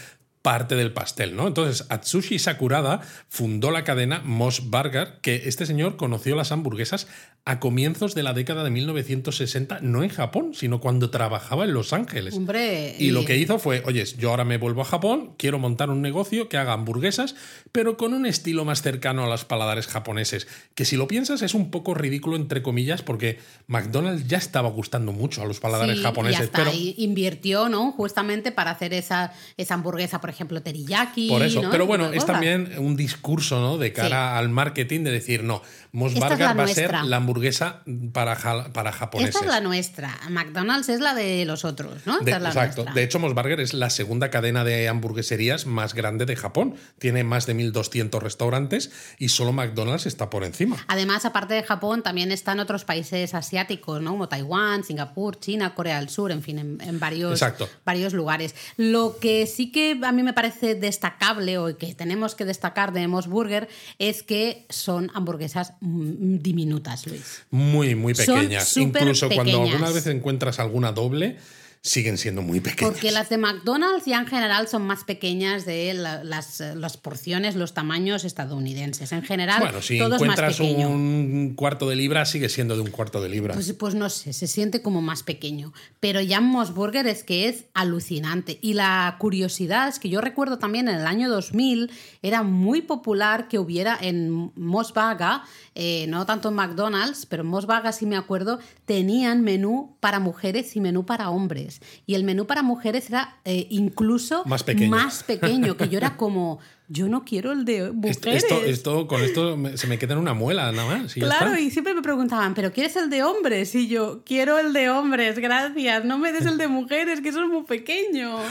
parte del pastel, ¿no? Entonces, Atsushi Sakurada fundó la cadena Moss Burger, que este señor conoció las hamburguesas a comienzos de la década de 1960, no en Japón, sino cuando trabajaba en Los Ángeles. Hombre, Y lo que hizo fue, oye, yo ahora me vuelvo a Japón, quiero montar un negocio que haga hamburguesas, pero con un estilo más cercano a los paladares japoneses. Que si lo piensas es un poco ridículo, entre comillas, porque McDonald's ya estaba gustando mucho a los paladares Sí, japoneses. Y hasta pero, invirtió, ¿no? Justamente para hacer esa, esa hamburguesa, por ejemplo, teriyaki. por eso. ¿no? Pero bueno, es también un discurso, ¿no? De cara al marketing de decir, no, Mos Burger va a ser la hamburguesa para, ja- para japoneses. Esta es la nuestra. McDonald's es la de los otros, ¿no? De- es la exacto. nuestra. De hecho, Mos Burger es la segunda cadena de hamburgueserías más grande de Japón. Tiene más de 1.200 restaurantes y solo McDonald's está por encima. Además, aparte de Japón, también están otros países asiáticos, ¿no? Como Taiwán, Singapur, China, Corea del Sur, en fin, en, en varios, Exacto. varios lugares. Lo que sí que a mí me parece destacable o que tenemos que destacar de Moss Burger es que son hamburguesas mm, diminutas, Luis. Muy, muy pequeñas. Incluso cuando pequeñas. alguna vez encuentras alguna doble, siguen siendo muy pequeñas. Porque las de McDonald's ya en general son más pequeñas de la- las, eh, las porciones, los tamaños estadounidenses. En general, Bueno, si todo es más encuentras pequeño. un cuarto de libra, sigue siendo de un cuarto de libra. Pues, pues no sé, se siente como más pequeño. Pero ya en Moss Burger es que es alucinante. Y la curiosidad es que yo recuerdo también en el año 2000 era muy popular que hubiera en Moss Burger, eh, no tanto en McDonald's, pero en Moss Burger sí me acuerdo, tenían menú para mujeres y menú para hombres. Y el menú para mujeres era eh, incluso Más pequeño. más pequeño, que yo era como, yo no quiero el de mujeres. esto, esto- con esto se me queda en una muela nada más. y Claro, y siempre me preguntaban, ¿pero quieres el de hombres? Y yo, quiero el de hombres, gracias. No me des el de mujeres, que eso es muy pequeño.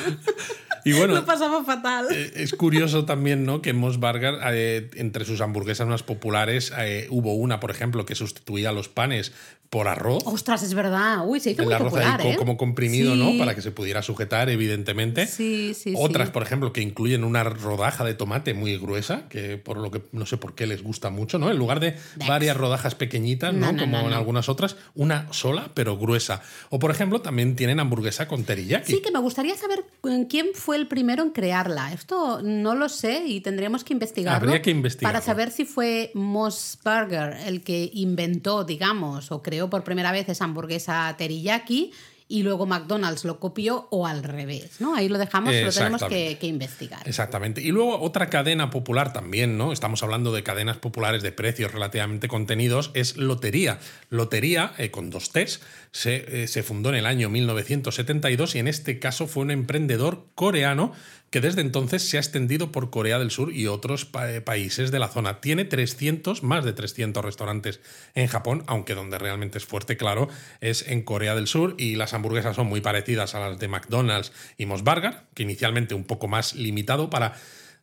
Y bueno, Lo pasamos fatal. Eh, Es curioso también, ¿no? Que Moss Burger, eh, entre sus hamburguesas más populares, eh, hubo una, por ejemplo, que sustituía los panes por arroz. Ostras, es verdad. Uy, se hizo el muy arroz popular, ahí ¿eh? como comprimido, Sí. ¿no? Para que se pudiera sujetar, evidentemente. Sí, sí, Otras, sí. por ejemplo, que incluyen una rodaja de tomate muy gruesa, que por lo que no sé por qué les gusta mucho, ¿no? En lugar de varias rodajas pequeñitas, ¿no? Como en algunas otras, una sola, pero gruesa. O por ejemplo, también tienen hamburguesa con teriyaki. Sí, que me gustaría saber quién fue el primero en crearla. Esto no lo sé y tendríamos que investigarlo. Habría que investigarlo. Para saber si fue Moss Burger el que inventó, digamos, o creó por primera vez esa hamburguesa teriyaki y luego McDonald's lo copió o al revés, ¿no? Ahí lo dejamos, lo tenemos que, investigar. Exactamente. Y luego otra cadena popular también, ¿no? Estamos hablando de cadenas populares de precios relativamente contenidos, es Lotería. Lotería, eh, con dos T's, se, eh, se fundó en el año 1972 y en este caso fue un emprendedor coreano que desde entonces se ha extendido por Corea del Sur y otros países de la zona. Tiene 300, más de 300 restaurantes en Japón, aunque donde realmente es fuerte, claro, es en Corea del Sur y las hamburguesas son muy parecidas a las de McDonald's y Mos Burger, que inicialmente un poco más limitado para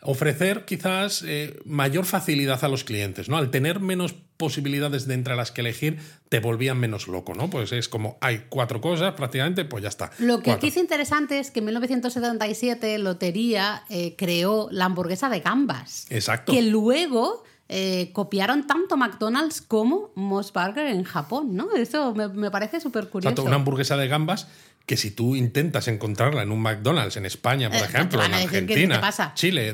ofrecer quizás eh, mayor facilidad a los clientes, ¿no? Al tener menos posibilidades de entre las que elegir, te volvían menos loco, ¿no? Pues es como hay cuatro cosas prácticamente, pues ya está. Lo que aquí es interesante es que en 1977 Lotería eh, creó la hamburguesa de gambas. Exacto. Que luego eh, copiaron tanto McDonald's como Moss Burger en Japón, ¿no? Eso me, parece súper curioso. una hamburguesa de gambas que si tú intentas encontrarla en un McDonald's en España, por eh, ejemplo, en Argentina, Chile,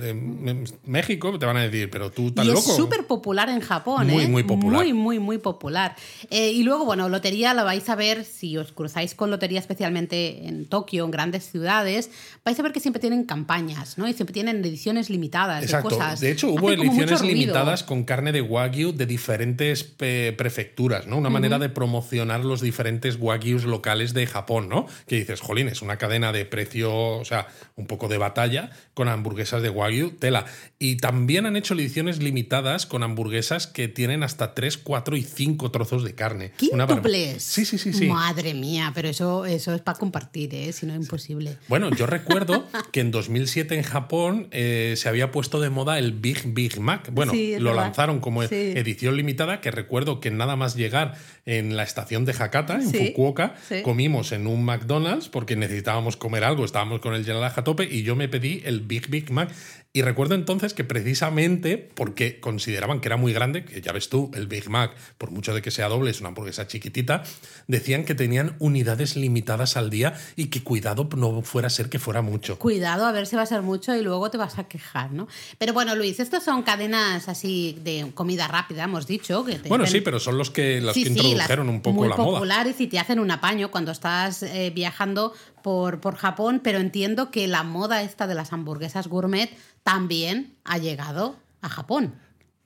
México, te van a decir, pero tú estás y loco. Es súper popular en Japón, muy, ¿eh? Muy, popular. Muy, muy, muy popular. Eh, y luego, bueno, lotería la vais a ver si os cruzáis con lotería, especialmente en Tokio, en grandes ciudades, vais a ver que siempre tienen campañas, ¿no? Y siempre tienen ediciones limitadas Exacto. de cosas. De hecho, hubo ediciones limitadas con carne de wagyu de diferentes prefecturas, ¿no? Una manera de promocionar los diferentes wagyus locales de Japón, ¿no? Que dices, jolín, es una cadena de precio, o sea, un poco de batalla con hamburguesas de Wagyu, tela. Y también han hecho ediciones limitadas con hamburguesas que tienen hasta 3, 4 y 5 trozos de carne. ¿Quíntuples? Sí, sí, sí, sí. Madre mía, pero eso, eso es para compartir, ¿eh? si no es imposible. Bueno, yo recuerdo que en 2007 en Japón eh, se había puesto de moda el Big Big Mac. Bueno, lo lanzaron como edición limitada, que recuerdo que nada más llegar en la estación de Hakata, en Fukuoka, comimos en un McDonald's porque necesitábamos comer algo, estábamos con el General a tope y yo me pedí el Big Big Mac y recuerdo entonces que precisamente porque consideraban que era muy grande, que ya ves tú, el Big Mac, por mucho de que sea doble, es una hamburguesa chiquitita, decían que tenían unidades limitadas al día y que cuidado no fuera a ser que fuera mucho. Cuidado, a ver si va a ser mucho y luego te vas a quejar, ¿no? Pero bueno, Luis, estos son cadenas así de comida rápida, hemos dicho. Que bueno, sí, pero son los que, los que introdujeron un poco la moda. Muy populares y te hacen un apaño cuando estás eh, viajando por, por Japón, pero entiendo que la moda esta de las hamburguesas gourmet también ha llegado a Japón.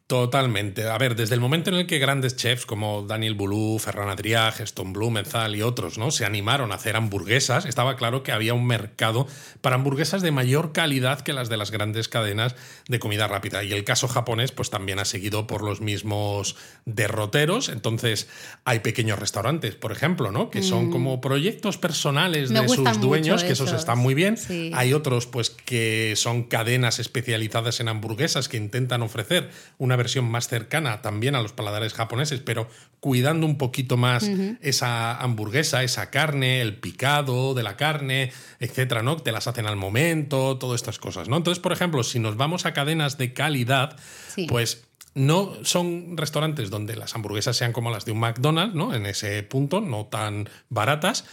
Totalmente. A ver, desde el momento en el que grandes chefs como Daniel Boulou, Ferran Adrià, Geston Blumenthal y otros ¿no? se animaron a hacer hamburguesas, estaba claro que había un mercado para hamburguesas de mayor calidad que las de las grandes cadenas de comida rápida. Y el caso japonés pues también ha seguido por los mismos derroteros. Entonces hay pequeños restaurantes, por ejemplo, ¿no? que son mm. como proyectos personales de sus dueños, que esos están muy bien. Hay otros pues que son cadenas especializadas en hamburguesas que intentan ofrecer una versión más cercana también a los paladares japoneses, pero cuidando un poquito más esa hamburguesa, esa carne, el picado de la carne, etcétera, ¿no? Te las hacen al momento, todas estas cosas, ¿no? Entonces, por ejemplo, si nos vamos a cadenas de calidad, pues no son restaurantes donde las hamburguesas sean como las de un McDonald's, ¿no? En ese punto, no tan baratas,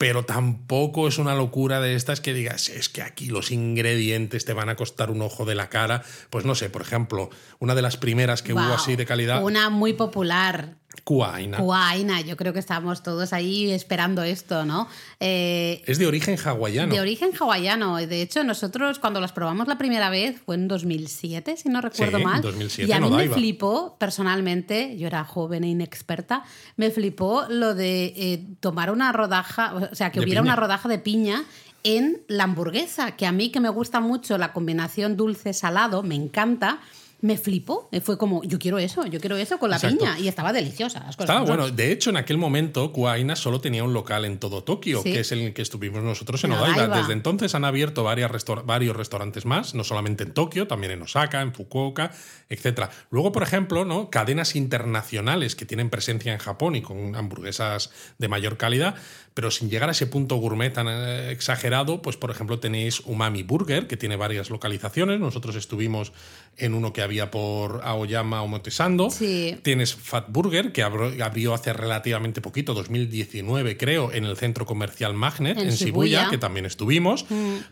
pero tampoco es una locura de estas que digas, es que aquí los ingredientes te van a costar un ojo de la cara. Pues no sé, por ejemplo, una de las primeras que hubo así de calidad. Una muy popular, Kuaina. Kuaina, yo creo que estamos todos ahí esperando esto, ¿no? Eh, es de origen hawaiano. De origen hawaiano. De hecho, nosotros cuando las probamos la primera vez fue en 2007, si no recuerdo sí, mal. 2007, y a mí me flipó, personalmente, yo era joven e inexperta, me flipó lo de eh, tomar una rodaja, o sea, que hubiera una rodaja de piña en la hamburguesa, que a mí que me gusta mucho la combinación dulce-salado, me encanta me flipó. Eh, Fue como, yo quiero eso, yo quiero eso con la Exacto. piña. Y estaba deliciosa. las cosas Estaba son. bueno. De hecho, en aquel momento, Kuaina solo tenía un local en todo Tokio, Sí. que es el que estuvimos nosotros en Odaiba. Odaiba. Desde entonces han abierto varias varios restaurantes más, no solamente en Tokio, también en Osaka, en Fukuoka, etc. Luego, por ejemplo, ¿no? cadenas internacionales que tienen presencia en Japón y con hamburguesas de mayor calidad, pero sin llegar a ese punto gourmet tan eh, exagerado, pues por ejemplo tenéis Umami Burger, que tiene varias localizaciones. Nosotros estuvimos en uno que había por Aoyama Omotesando. Sí. Tienes Fat Burger, que abrió hace relativamente poquito, 2019 creo, en el centro comercial Magnet, En en, Shibuya, Shibuya. que también estuvimos.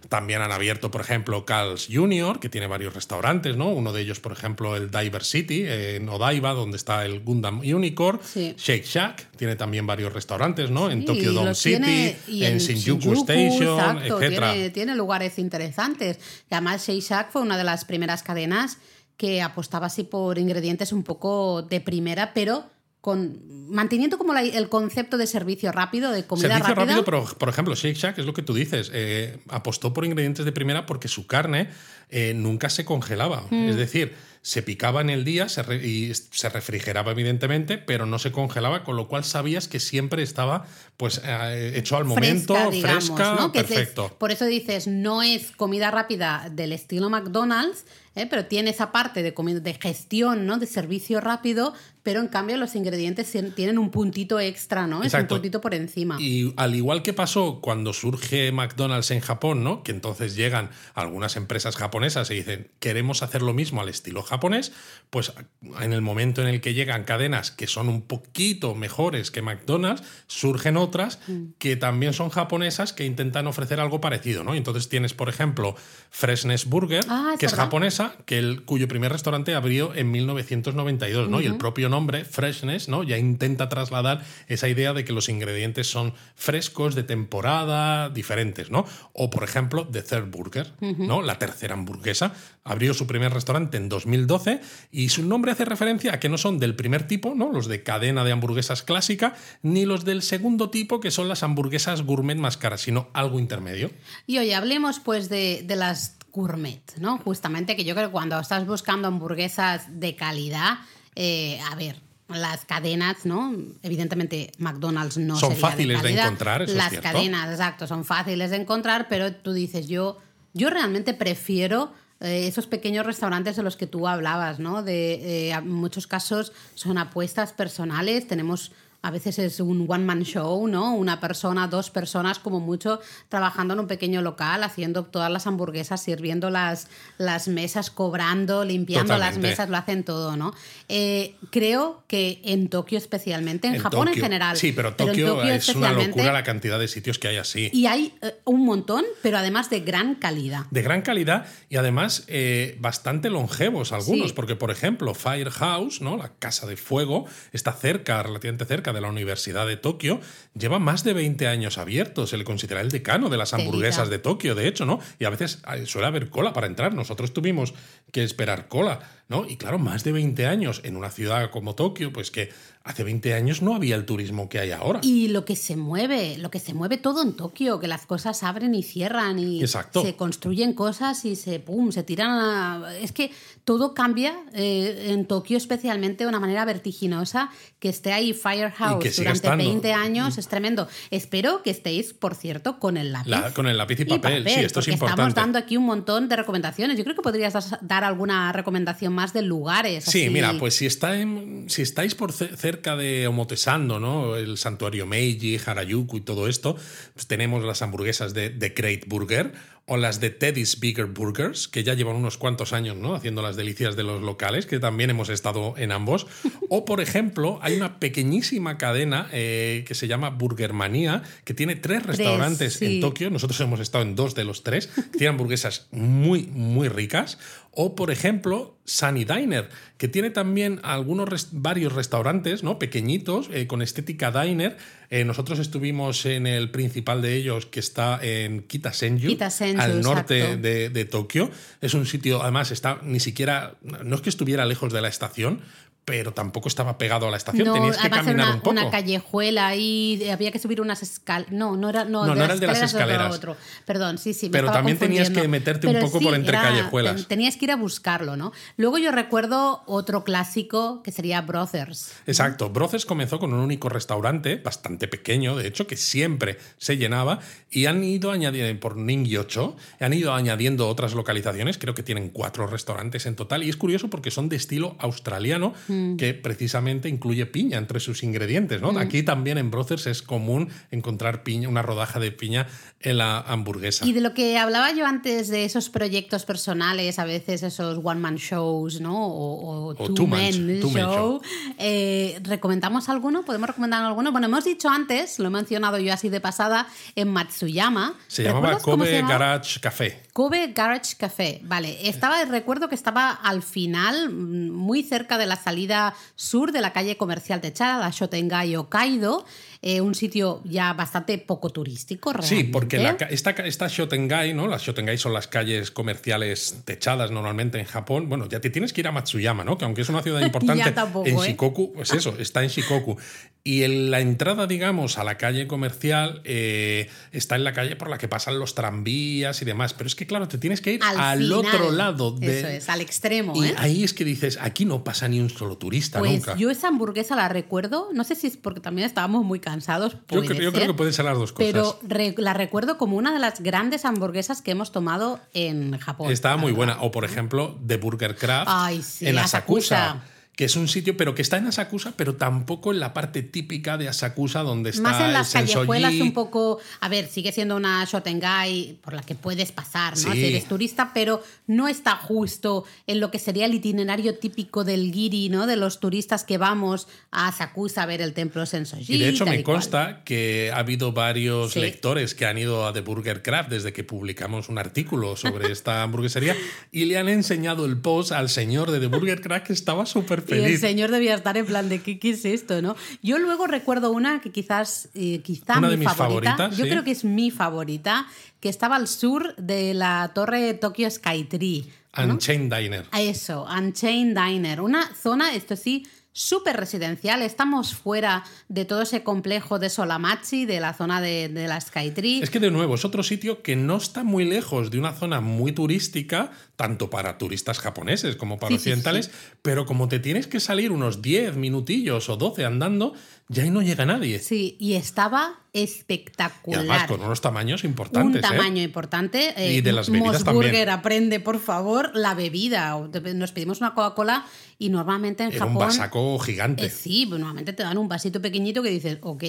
También han abierto, por ejemplo, Carl's Jr., que tiene varios restaurantes, ¿no? Uno de ellos, por ejemplo, el Diver City, en Odaiba, donde está el Gundam Unicorn. Sí. Shake Shack tiene también varios restaurantes, ¿no? en Sí, Tokyo Dome City, y en, Shinjuku, Station, exacto, etcétera. Tiene, tiene lugares interesantes. Y además, Shake Shack fue una de las primeras cadenas que apostaba así por ingredientes un poco de primera, pero con manteniendo como la- el concepto de servicio rápido, de comida Servicio rápida. rápido, pero por ejemplo, Shake Shack es lo que tú dices. eh, apostó por ingredientes de primera porque su carne eh, nunca se congelaba. Mm. Es decir, se picaba en el día se re- y se refrigeraba, evidentemente, pero no se congelaba, con lo cual sabías que siempre estaba pues eh, hecho al momento, fresca, digamos, fresca, ¿no? Que es- perfecto. por eso dices, no es comida rápida del estilo McDonald's, ¿eh? pero tiene esa parte de, de gestión, ¿no? De servicio rápido, pero en cambio los ingredientes tien- tienen un puntito extra, ¿no? Es un puntito por encima. Y al igual que pasó cuando surge McDonald's en Japón, ¿no? Que entonces llegan algunas empresas japonesas y dicen, queremos hacer lo mismo al estilo japonés, pues en el momento en el que llegan cadenas que son un poquito mejores que McDonald's, surgen otras Mm. que también son japonesas que intentan ofrecer algo parecido, ¿no? Entonces tienes, por ejemplo, Freshness Burger, Ah, que es japonesa, que el, cuyo primer restaurante abrió en 1992, ¿no? Y el propio nombre, Freshness, ¿no? Ya intenta trasladar esa idea de que los ingredientes son frescos, de temporada, diferentes, ¿no? O, por ejemplo, The Third Burger, ¿no? La tercera hamburguesa. Abrió su primer restaurante en 2012 y su nombre hace referencia a que no son del primer tipo, ¿no? Los de cadena de hamburguesas clásica, ni los del segundo tipo, que son las hamburguesas gourmet más caras, sino algo intermedio. Y oye, hablemos pues de, de las gourmet, ¿no? Justamente que yo creo que cuando estás buscando hamburguesas de calidad, eh, a ver, las cadenas, ¿no? Evidentemente McDonald's no Son sería fáciles de calidad. encontrar, eso es Las cierto. cadenas, exacto, son fáciles de encontrar, pero tú dices, yo, yo realmente prefiero eh, esos pequeños restaurantes de los que tú hablabas, ¿no? De, eh, en muchos casos son apuestas personales, tenemos a veces es un one-man show, ¿no? Una persona, dos personas como mucho, trabajando en un pequeño local, haciendo todas las hamburguesas, sirviendo las, las mesas, cobrando, limpiando las mesas, lo hacen todo, ¿no? Eh, creo que en Tokio especialmente, en, Japón en general. Sí, pero Tokio, es una locura la cantidad de sitios que hay así. Y hay eh, un montón, pero además de gran calidad. de gran calidad y además eh, bastante longevos algunos, Sí. porque por ejemplo Firehouse, ¿no? la casa de fuego, está cerca, relativamente cerca de la Universidad de Tokio, lleva más de 20 años abierto, se le considera el decano de las hamburguesas de Tokio, de hecho, ¿no? Y a veces eh, suele haber cola para entrar, nosotros tuvimos que esperar cola, ¿no? Y claro, más de 20 años en una ciudad como Tokio, pues que hace 20 años no había el turismo que hay ahora. Y lo que se mueve, lo que se mueve todo en Tokio, que las cosas abren y cierran y Exacto. se construyen cosas y se pum, se tiran a... Es que todo cambia eh, en Tokio especialmente de una manera vertiginosa, que esté ahí Firehouse Y que durante estando. 20 años es tremendo. Espero que estéis, por cierto, con el lápiz. La- con el lápiz y papel, sí, esto es importante. Estamos dando aquí un montón de recomendaciones. Yo creo que podrías das- dar alguna recomendación más de lugares. Sí, así. mira, pues si, está en- si estáis por ce- cerca de Omotesando, ¿no? El santuario Meiji, Harajuku y todo esto, pues tenemos las hamburguesas de, de Great Burger o las de Teddy's Bigger Burgers, que ya llevan unos cuantos años, ¿no? Haciendo las delicias de los locales, que también hemos estado en ambos. O, por ejemplo, hay una pequeñísima cadena eh, que se llama Burgermanía, que tiene tres restaurantes sí. en Tokio. Nosotros hemos estado en dos de los tres. Tienen hamburguesas muy, muy ricas. O, por ejemplo, Sunny Diner, que tiene también algunos res- varios restaurantes, ¿no? Pequeñitos, eh, con estética diner. Eh, nosotros estuvimos en el principal de ellos, que está en Kitasenju, Kitasenju, al norte de, de Tokio. Es un sitio, además, está ni siquiera. No es que estuviera lejos de la estación, pero tampoco estaba pegado a la estación, tenías que caminar una, un poco. una callejuela y había que subir unas escaleras. No, no era, no, No, de no las era el de las escaleras era escaleras. otro. Perdón, sí, sí. me Pero estaba también tenías que meterte un poco por entre era- callejuelas. ten- Tenías que ir a buscarlo, ¿no? Luego yo recuerdo otro clásico que sería Brothers. Exacto. Brothers comenzó con un único restaurante, bastante pequeño, de hecho, que siempre se llenaba, y han ido añadiendo, por Ning 8, han ido añadiendo otras localizaciones, creo que tienen cuatro restaurantes en total, y es curioso porque son de estilo australiano, Mm. Que precisamente incluye piña entre sus ingredientes. ¿no? Aquí también en Brothers es común encontrar piña, una rodaja de piña en la hamburguesa. Y de lo que hablaba yo antes de esos proyectos personales, a veces esos one-man shows, ¿no? O, o O two-man- show. show. Eh, ¿Recomendamos alguno? ¿Podemos recomendar alguno? Bueno, hemos dicho antes, lo he mencionado yo así de pasada, en Matsuyama. se llamaba ¿Recuerdas cómo se Kobe llamaba? Garage Café. Kobe Garage Café, vale. Estaba, recuerdo que estaba al final, mm, muy cerca de la salida sur de la calle comercial techada, la Shotengai Hokkaido, eh, un sitio ya bastante poco turístico, Sí, realmente. porque la esta, esta Shotengai, ¿no? Las Shotengai son las calles comerciales techadas normalmente en Japón. Bueno, ya te tienes que ir a Matsuyama, ¿no? Que aunque es una ciudad importante tampoco, en ¿eh? Shikoku, pues eso, está en Shikoku. Y en la entrada, digamos, a la calle comercial eh, está en la calle por la que pasan los tranvías y demás. Pero es que, claro, te tienes que ir Al al, final. otro lado de. Eso es, al extremo, Y ¿eh? ahí es que dices, aquí no pasa ni un solo turista Pues nunca. yo esa hamburguesa la recuerdo, no sé si es porque también estábamos muy cansados, Yo creo, yo creo ser, que pueden ser las dos cosas. pero re- la recuerdo como una de las grandes hamburguesas que hemos tomado en Japón. Estaba muy buena. O, por ejemplo, The Burger Craft Ay, sí, en Asakusa. Asakusa. Que es un sitio, pero que está en Asakusa, pero tampoco en la parte típica de Asakusa donde está Más en las el callejuelas un poco, a ver, sigue siendo una Shotengai por la que puedes pasar, ¿no? Sí. Si eres turista, pero no está justo en lo que sería el itinerario típico del giri, ¿no? De los turistas que vamos a Asakusa a ver el templo Sensoji. Y de hecho tal me cual. consta que ha habido varios Sí. lectores que han ido a The Burger Craft desde que publicamos un artículo sobre esta hamburguesería y le han enseñado el post al señor de The Burger Craft que estaba súper Y el señor debía estar en plan de ¿qué, qué es esto, ¿no? Yo luego recuerdo una que quizás, eh, quizá Una mi de mis favorita. favoritas, yo sí. creo que es mi favorita, que estaba al sur de la torre Tokyo Skytree. ¿no? Unchained Diner. Eso, Unchained Diner. Una zona, esto sí, súper residencial. Estamos fuera de todo ese complejo de Solamachi, de la zona de, de la Skytree. Es que de nuevo es otro sitio que no está muy lejos de una zona muy turística, tanto para turistas japoneses como para Sí, sí, occidentales, sí. pero como te tienes que salir unos 10 minutillos o 12 andando, ya ahí no llega nadie. Sí, y estaba y espectacular. además con unos tamaños importantes. Un ¿eh? tamaño importante. Eh, Y de las bebidas también. aprende, por favor, la bebida. Nos pedimos una Coca-Cola y normalmente en Era Japón. un vasaco gigante. Eh, sí, pues normalmente te dan un vasito pequeñito que dices, ok,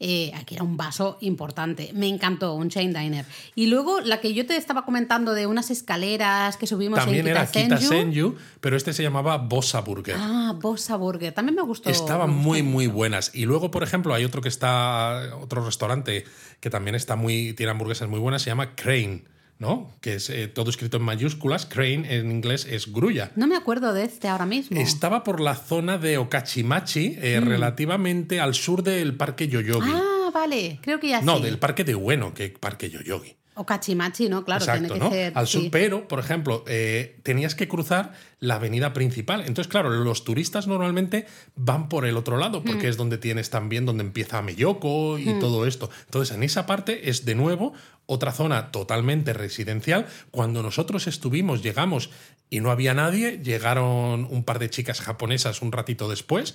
eh, aquí era un vaso importante. Me encantó, un chain diner. Y luego la que yo te estaba comentando de unas escaleras que subimos También en era Kitasenju. Kita Senju, pero este se llamaba Bossa Burger. Ah, Bossa Burger. También me gustó. Estaban me gustó muy, muy buenas. Y luego, por ejemplo, hay otro que está, otro restaurante que también está muy, tiene hamburguesas muy buenas, se llama Crane, ¿no? Que es eh, todo escrito en mayúsculas. Crane en inglés es grulla. No me acuerdo de este ahora mismo. Estaba por la zona de Okachimachi, eh, relativamente al sur del Parque Yoyogi. Mm. Ah, vale. Creo que ya no, sí. del Parque de Ueno, que Parque Yoyogi. O Cachimachi, ¿no? Claro, Exacto, tiene que ¿no? ser. Al sur, sí. pero, por ejemplo, eh, tenías que cruzar la avenida principal. Entonces, claro, los turistas normalmente van por el otro lado, Mm. porque es donde tienes también donde empieza Meyoko y todo esto. Entonces, en esa parte es de nuevo otra zona totalmente residencial. Cuando nosotros estuvimos, llegamos y no había nadie, llegaron un par de chicas japonesas un ratito después,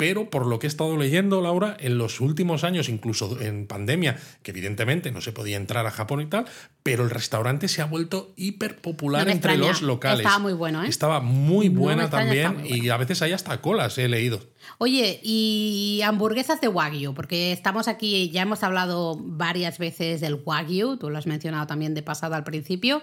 pero por lo que he estado leyendo, Laura, en los últimos años, incluso en pandemia, que evidentemente no se podía entrar a Japón y tal, pero el restaurante se ha vuelto hiper popular No entre extraña. los locales. Estaba muy bueno, ¿eh? Estaba muy No buena extraña, también muy y a veces hay hasta colas, he leído. Oye, y hamburguesas de Wagyu, porque estamos aquí, ya hemos hablado varias veces del Wagyu, tú lo has mencionado también de pasada al principio.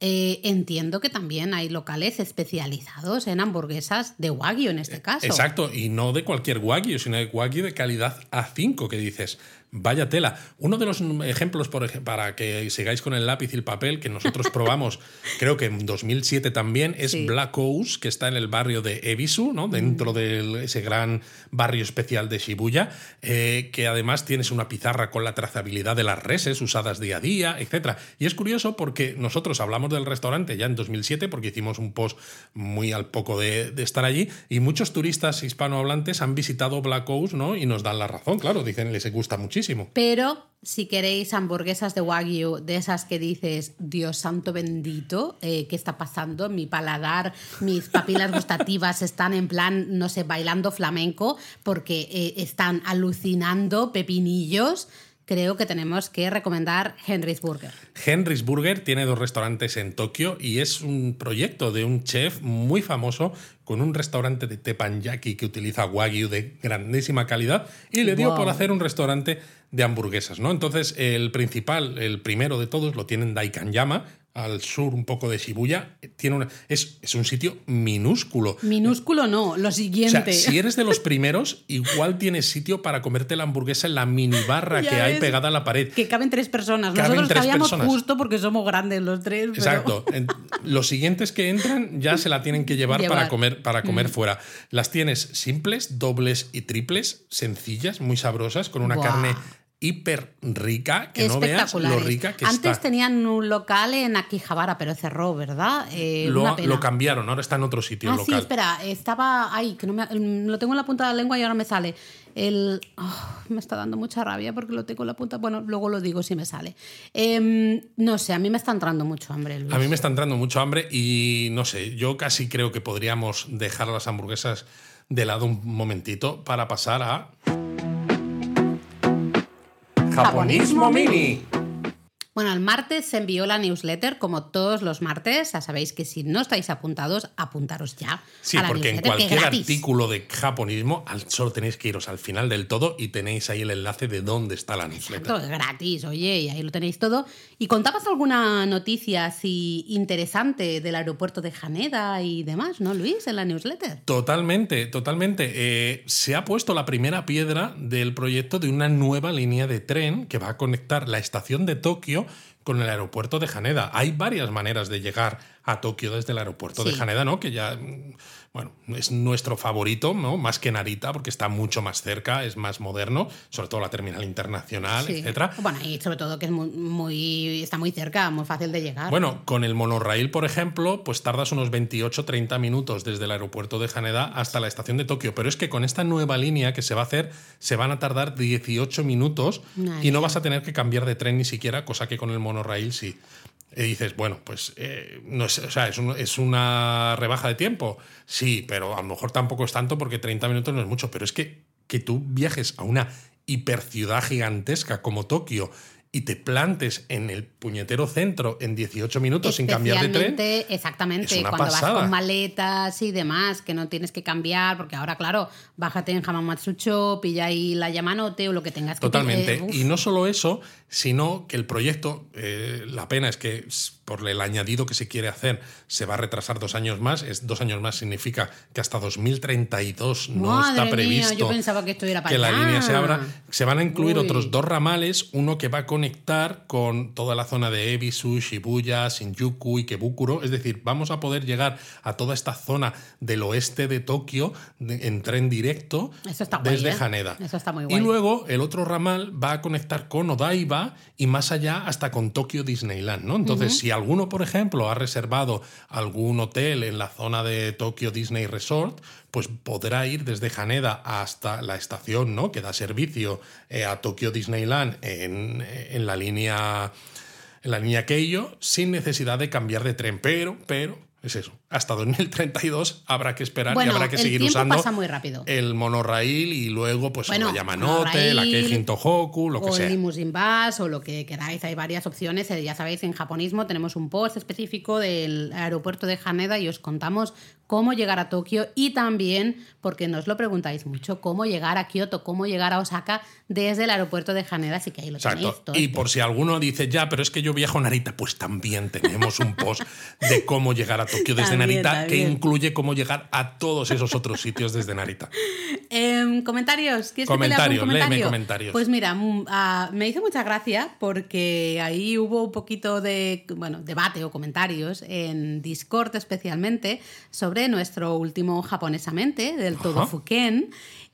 Eh, entiendo que también hay locales especializados en hamburguesas de Wagyu en este caso. Exacto, y no de cualquier wagyu, sino de wagyu de calidad A5, que dices, Vaya tela. Uno de los ejemplos, por ejemplo, para que sigáis con el lápiz y el papel, que nosotros probamos, creo que en 2007 también, es Black Ouse, que está en el barrio de Ebisu, ¿no? dentro de ese gran barrio especial de Shibuya, eh, que además tienes una pizarra con la trazabilidad de las reses usadas día a día, etc. Y es curioso porque nosotros hablamos del restaurante ya en 2007, porque hicimos un post muy al poco de, estar allí, y muchos turistas hispanohablantes han visitado Black Ouse ¿no? y nos dan la razón, claro, dicen les gusta muchísimo. Pero si queréis hamburguesas de Wagyu, de esas que dices, Dios santo bendito, eh, ¿qué está pasando? Mi paladar, mis papilas gustativas están en plan, no sé, bailando flamenco porque eh, están alucinando pepinillos creo que tenemos que recomendar Henry's Burger. Henry's Burger tiene dos restaurantes en Tokio y es un proyecto de un chef muy famoso con un restaurante de teppanyaki que utiliza wagyu de grandísima calidad y le dio por hacer un restaurante de hamburguesas, ¿no? Entonces, el principal, el primero de todos, lo tienen Daikanyama, al sur un poco de Shibuya, tiene una, es, es un sitio minúsculo. Minúsculo no, lo siguiente. si eres de los primeros, igual tienes sitio para comerte la hamburguesa en la mini barra que hay pegada a la pared. Que caben tres personas. Nosotros cabíamos justo porque somos grandes los tres. Exacto. los siguientes que entran ya se la tienen que llevar, para comer, para comer mm. fuera. Las tienes simples, dobles y triples, sencillas, muy sabrosas, con una carne hiper rica, que no veas lo rica que Antes tenían un local en Akihabara, pero cerró, ¿verdad? Eh, lo, cambiaron, ahora está en otro sitio. Ah, sí, espera, estaba ahí, que no me, lo tengo en la punta de la lengua y ahora me sale. El, oh, me está dando mucha rabia porque lo tengo en la punta. Bueno, luego lo digo si me sale. Em, no sé, a mí me está entrando mucho hambre. A mí me está entrando mucho hambre y no sé, yo casi creo que podríamos dejar las hamburguesas de lado un momentito para pasar a... Japonismo Mini. Bueno, el martes se envió la newsletter, como todos los martes. Ya sabéis que si no estáis apuntados, apuntaros ya. Sí, porque en cualquier artículo de japonismo solo tenéis que iros al final del todo y tenéis ahí el enlace de dónde está la newsletter. Exacto, es gratis, oye, y ahí lo tenéis todo. ¿Y contabas alguna noticia así interesante del aeropuerto de Haneda y demás, no, Luis, en la newsletter? Totalmente, totalmente. Eh, se ha puesto la primera piedra del proyecto de una nueva línea de tren que va a conectar la estación de Tokio con el aeropuerto de Haneda. Hay varias maneras de llegar a Tokio desde el aeropuerto de Haneda, ¿no? Que ya bueno, es nuestro favorito, ¿no? Más que Narita, porque está mucho más cerca, es más moderno, sobre todo la terminal internacional, etcétera. Bueno, y sobre todo que es muy, está muy cerca, muy fácil de llegar. Bueno, con el monorail, por ejemplo, pues tardas unos 28-30 minutos desde el aeropuerto de Haneda hasta la estación de Tokio. Pero es que con esta nueva línea que se va a hacer, se van a tardar 18 minutos y no vas a tener que cambiar de tren ni siquiera, cosa que con el monorail sí. Y dices, bueno, pues eh, no es, o sea, es, una rebaja de tiempo. Sí, pero a lo mejor tampoco es tanto porque 30 minutos no es mucho. Pero es que, que tú viajes a una hiperciudad gigantesca como Tokio y te plantes en el puñetero centro en 18 minutos sin cambiar de tren. Exactamente, cuando vas con maletas y demás, que no tienes que cambiar, porque ahora, claro, bájate en Hamamatsucho, pilla ahí la Yamanote o lo que tengas Totalmente. que Totalmente. Y no solo eso, sino que el proyecto, eh, la pena es que por el añadido que se quiere hacer se va a retrasar dos años más. Es, dos años más significa que hasta 2032 no está previsto yo pensaba que, esto era para que la línea se abra. Se van a incluir otros dos ramales, uno que va a conectar con toda la zona de Ebisu, Shibuya, Shinjuku y Kebukuro. Es decir, vamos a poder llegar a toda esta zona del oeste de Tokio en tren directo desde ¿eh? Haneda. Eso está muy guay. Y luego el otro ramal va a conectar con Odaiba y más allá hasta con Tokio Disneyland, ¿no? Entonces, si alguno, por ejemplo, ha reservado algún hotel en la zona de Tokio Disney Resort, pues podrá ir desde Haneda hasta la estación, ¿no? Que da servicio eh, a Tokio Disneyland en, en la línea en la línea sin necesidad de cambiar de tren, pero, pero es eso. Hasta 2032 habrá que esperar y habrá que seguir usando el monorail y luego pues la Yamanote, la Keijin Tohoku, lo que sea. O el Limousine Bus o lo que queráis. Hay varias opciones. Eh, ya sabéis, en japonismo tenemos un post específico del aeropuerto de Haneda y os contamos cómo llegar a Tokio y también, porque nos lo preguntáis mucho, cómo llegar a Kioto, cómo llegar a Osaka desde el aeropuerto de Haneda, así que ahí lo tenéis todo. Y por si alguno dice, ya, pero es que yo viajo a Narita, pues también tenemos un post de cómo llegar a Tokio desde Narita, que incluye cómo llegar a todos esos otros sitios desde Narita. Em, comentarios, ¿quieres comentarios, que te léeme comentarios. Pues mira, mm, ah, me hizo mucha gracia porque ahí hubo un poquito de bueno, debate o comentarios en Discord especialmente sobre nuestro último japonesamente del todo Fuken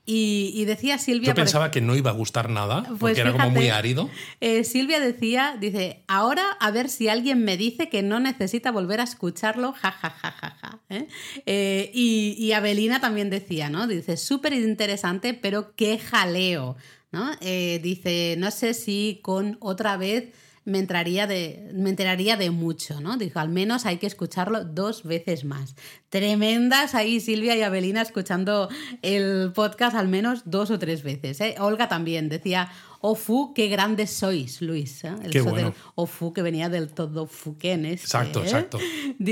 y, decía Silvia. Yo pensaba que no iba a gustar nada, porque pues era como muy árido. Eh, Silvia decía, dice, ahora a ver si alguien me dice que no necesita volver a escucharlo, ja, ja, ja, ja, ja. ¿eh? Eh, y, y, Abelina también decía, ¿no? Dice, súper interesante, pero qué jaleo, ¿no? dice, no sé si con otra vez me, entraría de, me enteraría de mucho, ¿no? Dijo, al menos hay que escucharlo dos veces más. Tremendas ahí Silvia y Abelina escuchando el podcast al menos dos o tres veces. ¿eh? Olga también decía, Ofu, qué grandes sois, Luis. ¿eh? El qué bueno. Ofu que venía del todo fuquén. exacto, ¿eh? exacto.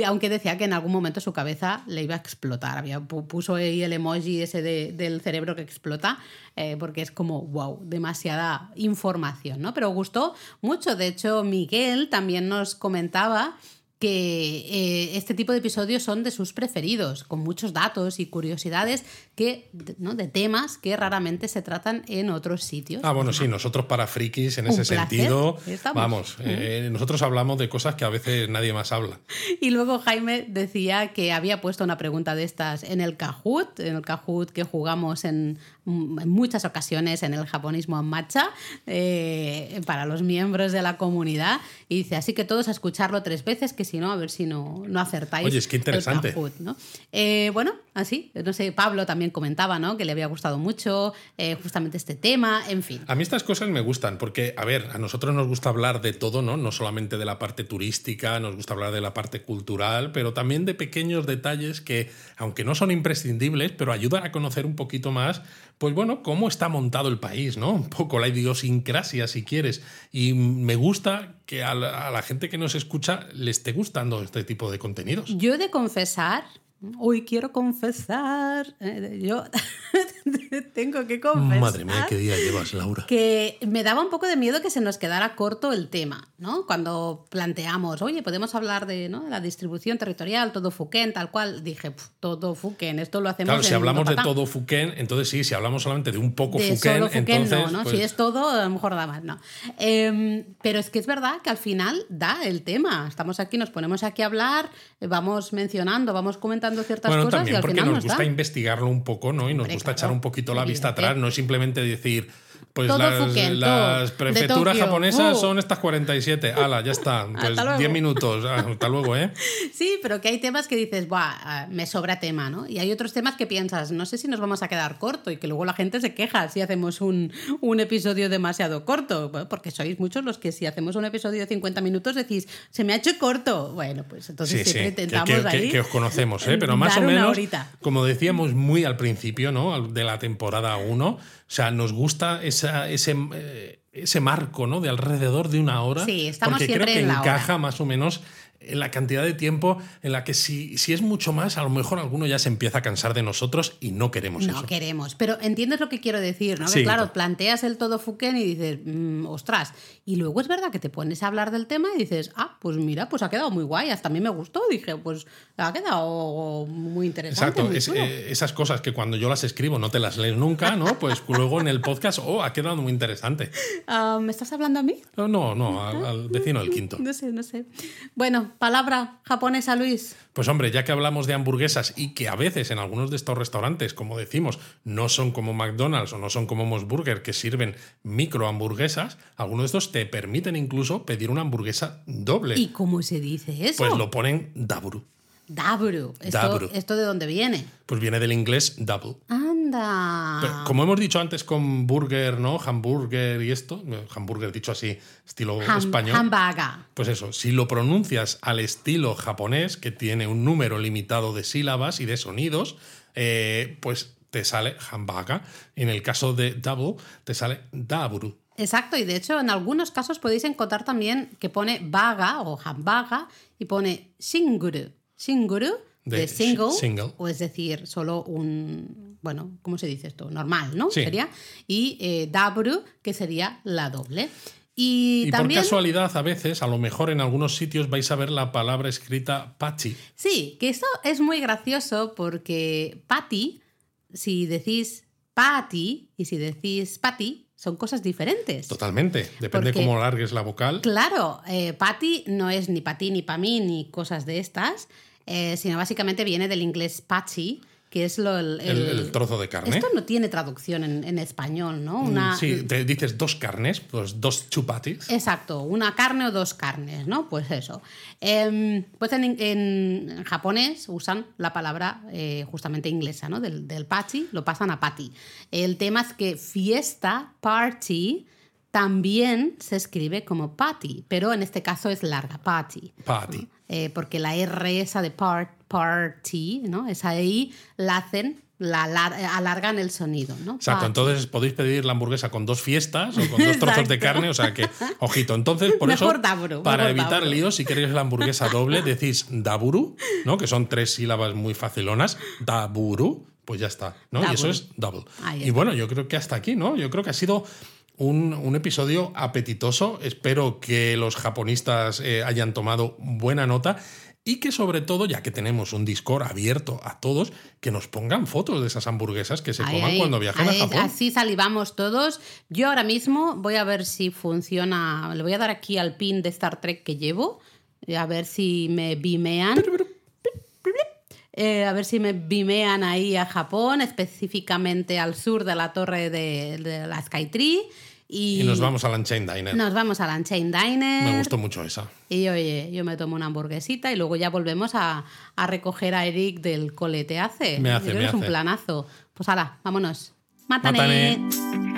Aunque decía que en algún momento su cabeza le iba a explotar. Había, puso ahí el emoji ese del cerebro que explota, eh, porque es como, wow, demasiada información, ¿no? Pero gustó mucho. De hecho, Miguel también nos comentaba que eh, este tipo de episodios son de sus preferidos, con muchos datos y curiosidades que, ¿no? de temas que raramente se tratan en otros sitios. Ah, bueno, sí, nosotros para frikis en ese sentido, vamos, eh, nosotros hablamos de cosas que a veces nadie más habla. Y luego Jaime decía que había puesto una pregunta de estas en el Kahoot, en el Kahoot que jugamos en, muchas ocasiones en el japonismo en marcha eh, para los miembros de la comunidad. Y dice, así que todos a escucharlo tres veces, que si no, a ver si no, no acertáis. Oye, es que interesante. Eh, bueno, así, no sé, Pablo también comentaba, ¿no? Que le había gustado mucho eh, justamente este tema, en fin. A mí estas cosas me gustan, porque, a ver, a nosotros nos gusta hablar de todo, ¿no? No solamente de la parte turística, nos gusta hablar de la parte cultural, pero también de pequeños detalles que, aunque no son imprescindibles, pero ayudan a conocer un poquito más pues bueno, cómo está montado el país, ¿no? Un poco la idiosincrasia, si quieres. Y me gusta que a la, gente que nos escucha le esté gustando este tipo de contenidos. Yo he de confesar Hoy quiero confesar, eh, yo tengo que confesar. Madre mía, qué día llevas, Laura. Que me daba un poco de miedo que se nos quedara corto el tema, ¿no? Cuando planteamos, oye, podemos hablar de, ¿no? la distribución territorial, todo Fuquén, tal cual. Dije, todo Fuquén, esto lo hacemos. Claro, si hablamos de todo Fuquén, entonces sí, si hablamos solamente de un poco de Fuquén, entonces. No, ¿no? Si pues es todo, a lo mejor da más, no. Em, pero es que es verdad que al final da el tema. Estamos aquí, nos ponemos aquí a hablar, vamos mencionando, vamos comentando ciertas bueno, cosas también y al porque final nos gusta investigarlo un poco, ¿no? Y nos gusta echar un poquito la vista atrás, no es simplemente decir pues las, prefecturas japonesas uh. son estas 47. Ala, ya está. Pues 10 minutos. Ah, hasta luego, ¿eh? Sí, pero que hay temas que dices, Buah, ah, me sobra tema, ¿no? Y hay otros temas que piensas, no sé si nos vamos a quedar corto y que luego la gente se queja si hacemos un, un episodio demasiado corto. porque sois muchos los que si hacemos un episodio de 50 minutos decís, se me ha hecho corto. Bueno, pues entonces siempre intentamos que, ahí. Que, os conocemos, ¿eh? Pero más o menos, como decíamos muy al principio, ¿no? De la temporada 1 o sea, nos gusta esa, ese, eh, ese marco ¿no? de alrededor de una hora. Sí, estamos porque creo que encaja más o menos en la cantidad de tiempo en la que si, si es mucho más, a lo mejor alguno ya se empieza a cansar de nosotros y no queremos eso. No queremos, pero entiendes lo que quiero decir, ¿no? que claro, planteas el todo Fuken y dices, mm, ostras, y luego es verdad que te pones a hablar del tema y dices, ah, pues mira, pues ha quedado muy guay, hasta a mí me gustó, dije, pues ha quedado muy interesante. Exacto, eh, esas cosas que cuando yo las escribo no te las lees nunca, ¿no? Pues luego en el podcast, oh, ha quedado muy interesante. Ah, ¿Me estás hablando a mí? No, no, no al vecino del quinto. No sé, no sé. Bueno, palabra japonesa, Luis. Pues hombre, ya que hablamos de hamburguesas y que a veces en algunos de estos restaurantes, como decimos, no son como McDonald's o no son como Mosburger que sirven micro hamburguesas, algunos de estos te permiten incluso pedir una hamburguesa doble. ¿Y cómo se dice eso? Pues lo ponen daburu. Daburu. ¿Esto, ¿Esto de dónde viene? Pues viene del inglés double. Anda. como hemos dicho antes con burger, ¿no? Hamburger y esto, hamburger dicho así, estilo español. Hamburger. Pues eso, si lo pronuncias al estilo japonés, que tiene un número limitado de sílabas y de sonidos, eh, pues te sale hamburger. En el caso de double, te sale daburu. Exacto, y de hecho en algunos casos podéis encontrar también que pone vaga o hambaga y pone shinguru. Shinguru de, single, o es decir, solo un, bueno, ¿cómo se dice esto? Normal, ¿no? Sería. Y eh, dabru, que sería la doble. Y, Y también. por casualidad, a veces, a lo mejor en algunos sitios vais a ver la palabra escrita pachi. Sí, que eso es muy gracioso porque patty, si decís patty y si decís patty, son cosas diferentes. Totalmente. Depende Porque- cómo largues la vocal. Claro, eh, patty no es ni para ti ni para mí ni cosas de estas, eh, sino básicamente viene del inglés patchy, que es lo, el, El, el- el trozo de carne. Esto no tiene traducción en, en español, ¿no? Mm, Una, Sí, te dices dos carnes, pues dos chupatis. Exacto, una carne o dos carnes, ¿no? Pues eso. Em, pues en, en japonés usan la palabra eh, justamente inglesa, ¿no? Del, del pachi, lo pasan a pati. El tema es que fiesta, party, también se escribe como party, pero en este caso es larga, party. Pati. Eh, porque la R esa de part, party, ¿no? Esa I la hacen, la alar- alargan el sonido, ¿no? Exacto, Party. entonces podéis pedir la hamburguesa con dos fiestas o con dos trozos de carne, o sea que, ojito, entonces por Mejor eso, para evitar daburo. líos, si queréis la hamburguesa doble, decís daburu, ¿no? Que son tres sílabas muy facilonas, daburu, pues ya está, ¿no? Y eso Daburu. es double. Y bueno, yo creo que hasta aquí, ¿no? Yo creo que ha sido un, un episodio apetitoso, espero que los japonistas eh, hayan tomado buena nota. Y que sobre todo, ya que tenemos un Discord abierto a todos, que nos pongan fotos de esas hamburguesas que se coman cuando viajen a Japón. Así salivamos todos. Yo ahora mismo voy a ver si funciona. Le voy a dar aquí al pin de Star Trek que llevo. A ver si me bimean. Eh, a ver si me bimean ahí a Japón, específicamente al sur de la torre de, de la Skytree. Y, Y nos vamos al Unchained Diner. nos vamos al Unchained Diner. Me gustó mucho esa. Y oye, yo me tomo una hamburguesita y luego ya volvemos a, a recoger a Eric del cole. ¿Te hace? Me hace, me que es un hace. planazo. Pues hala, vámonos. Mátane. Mátane.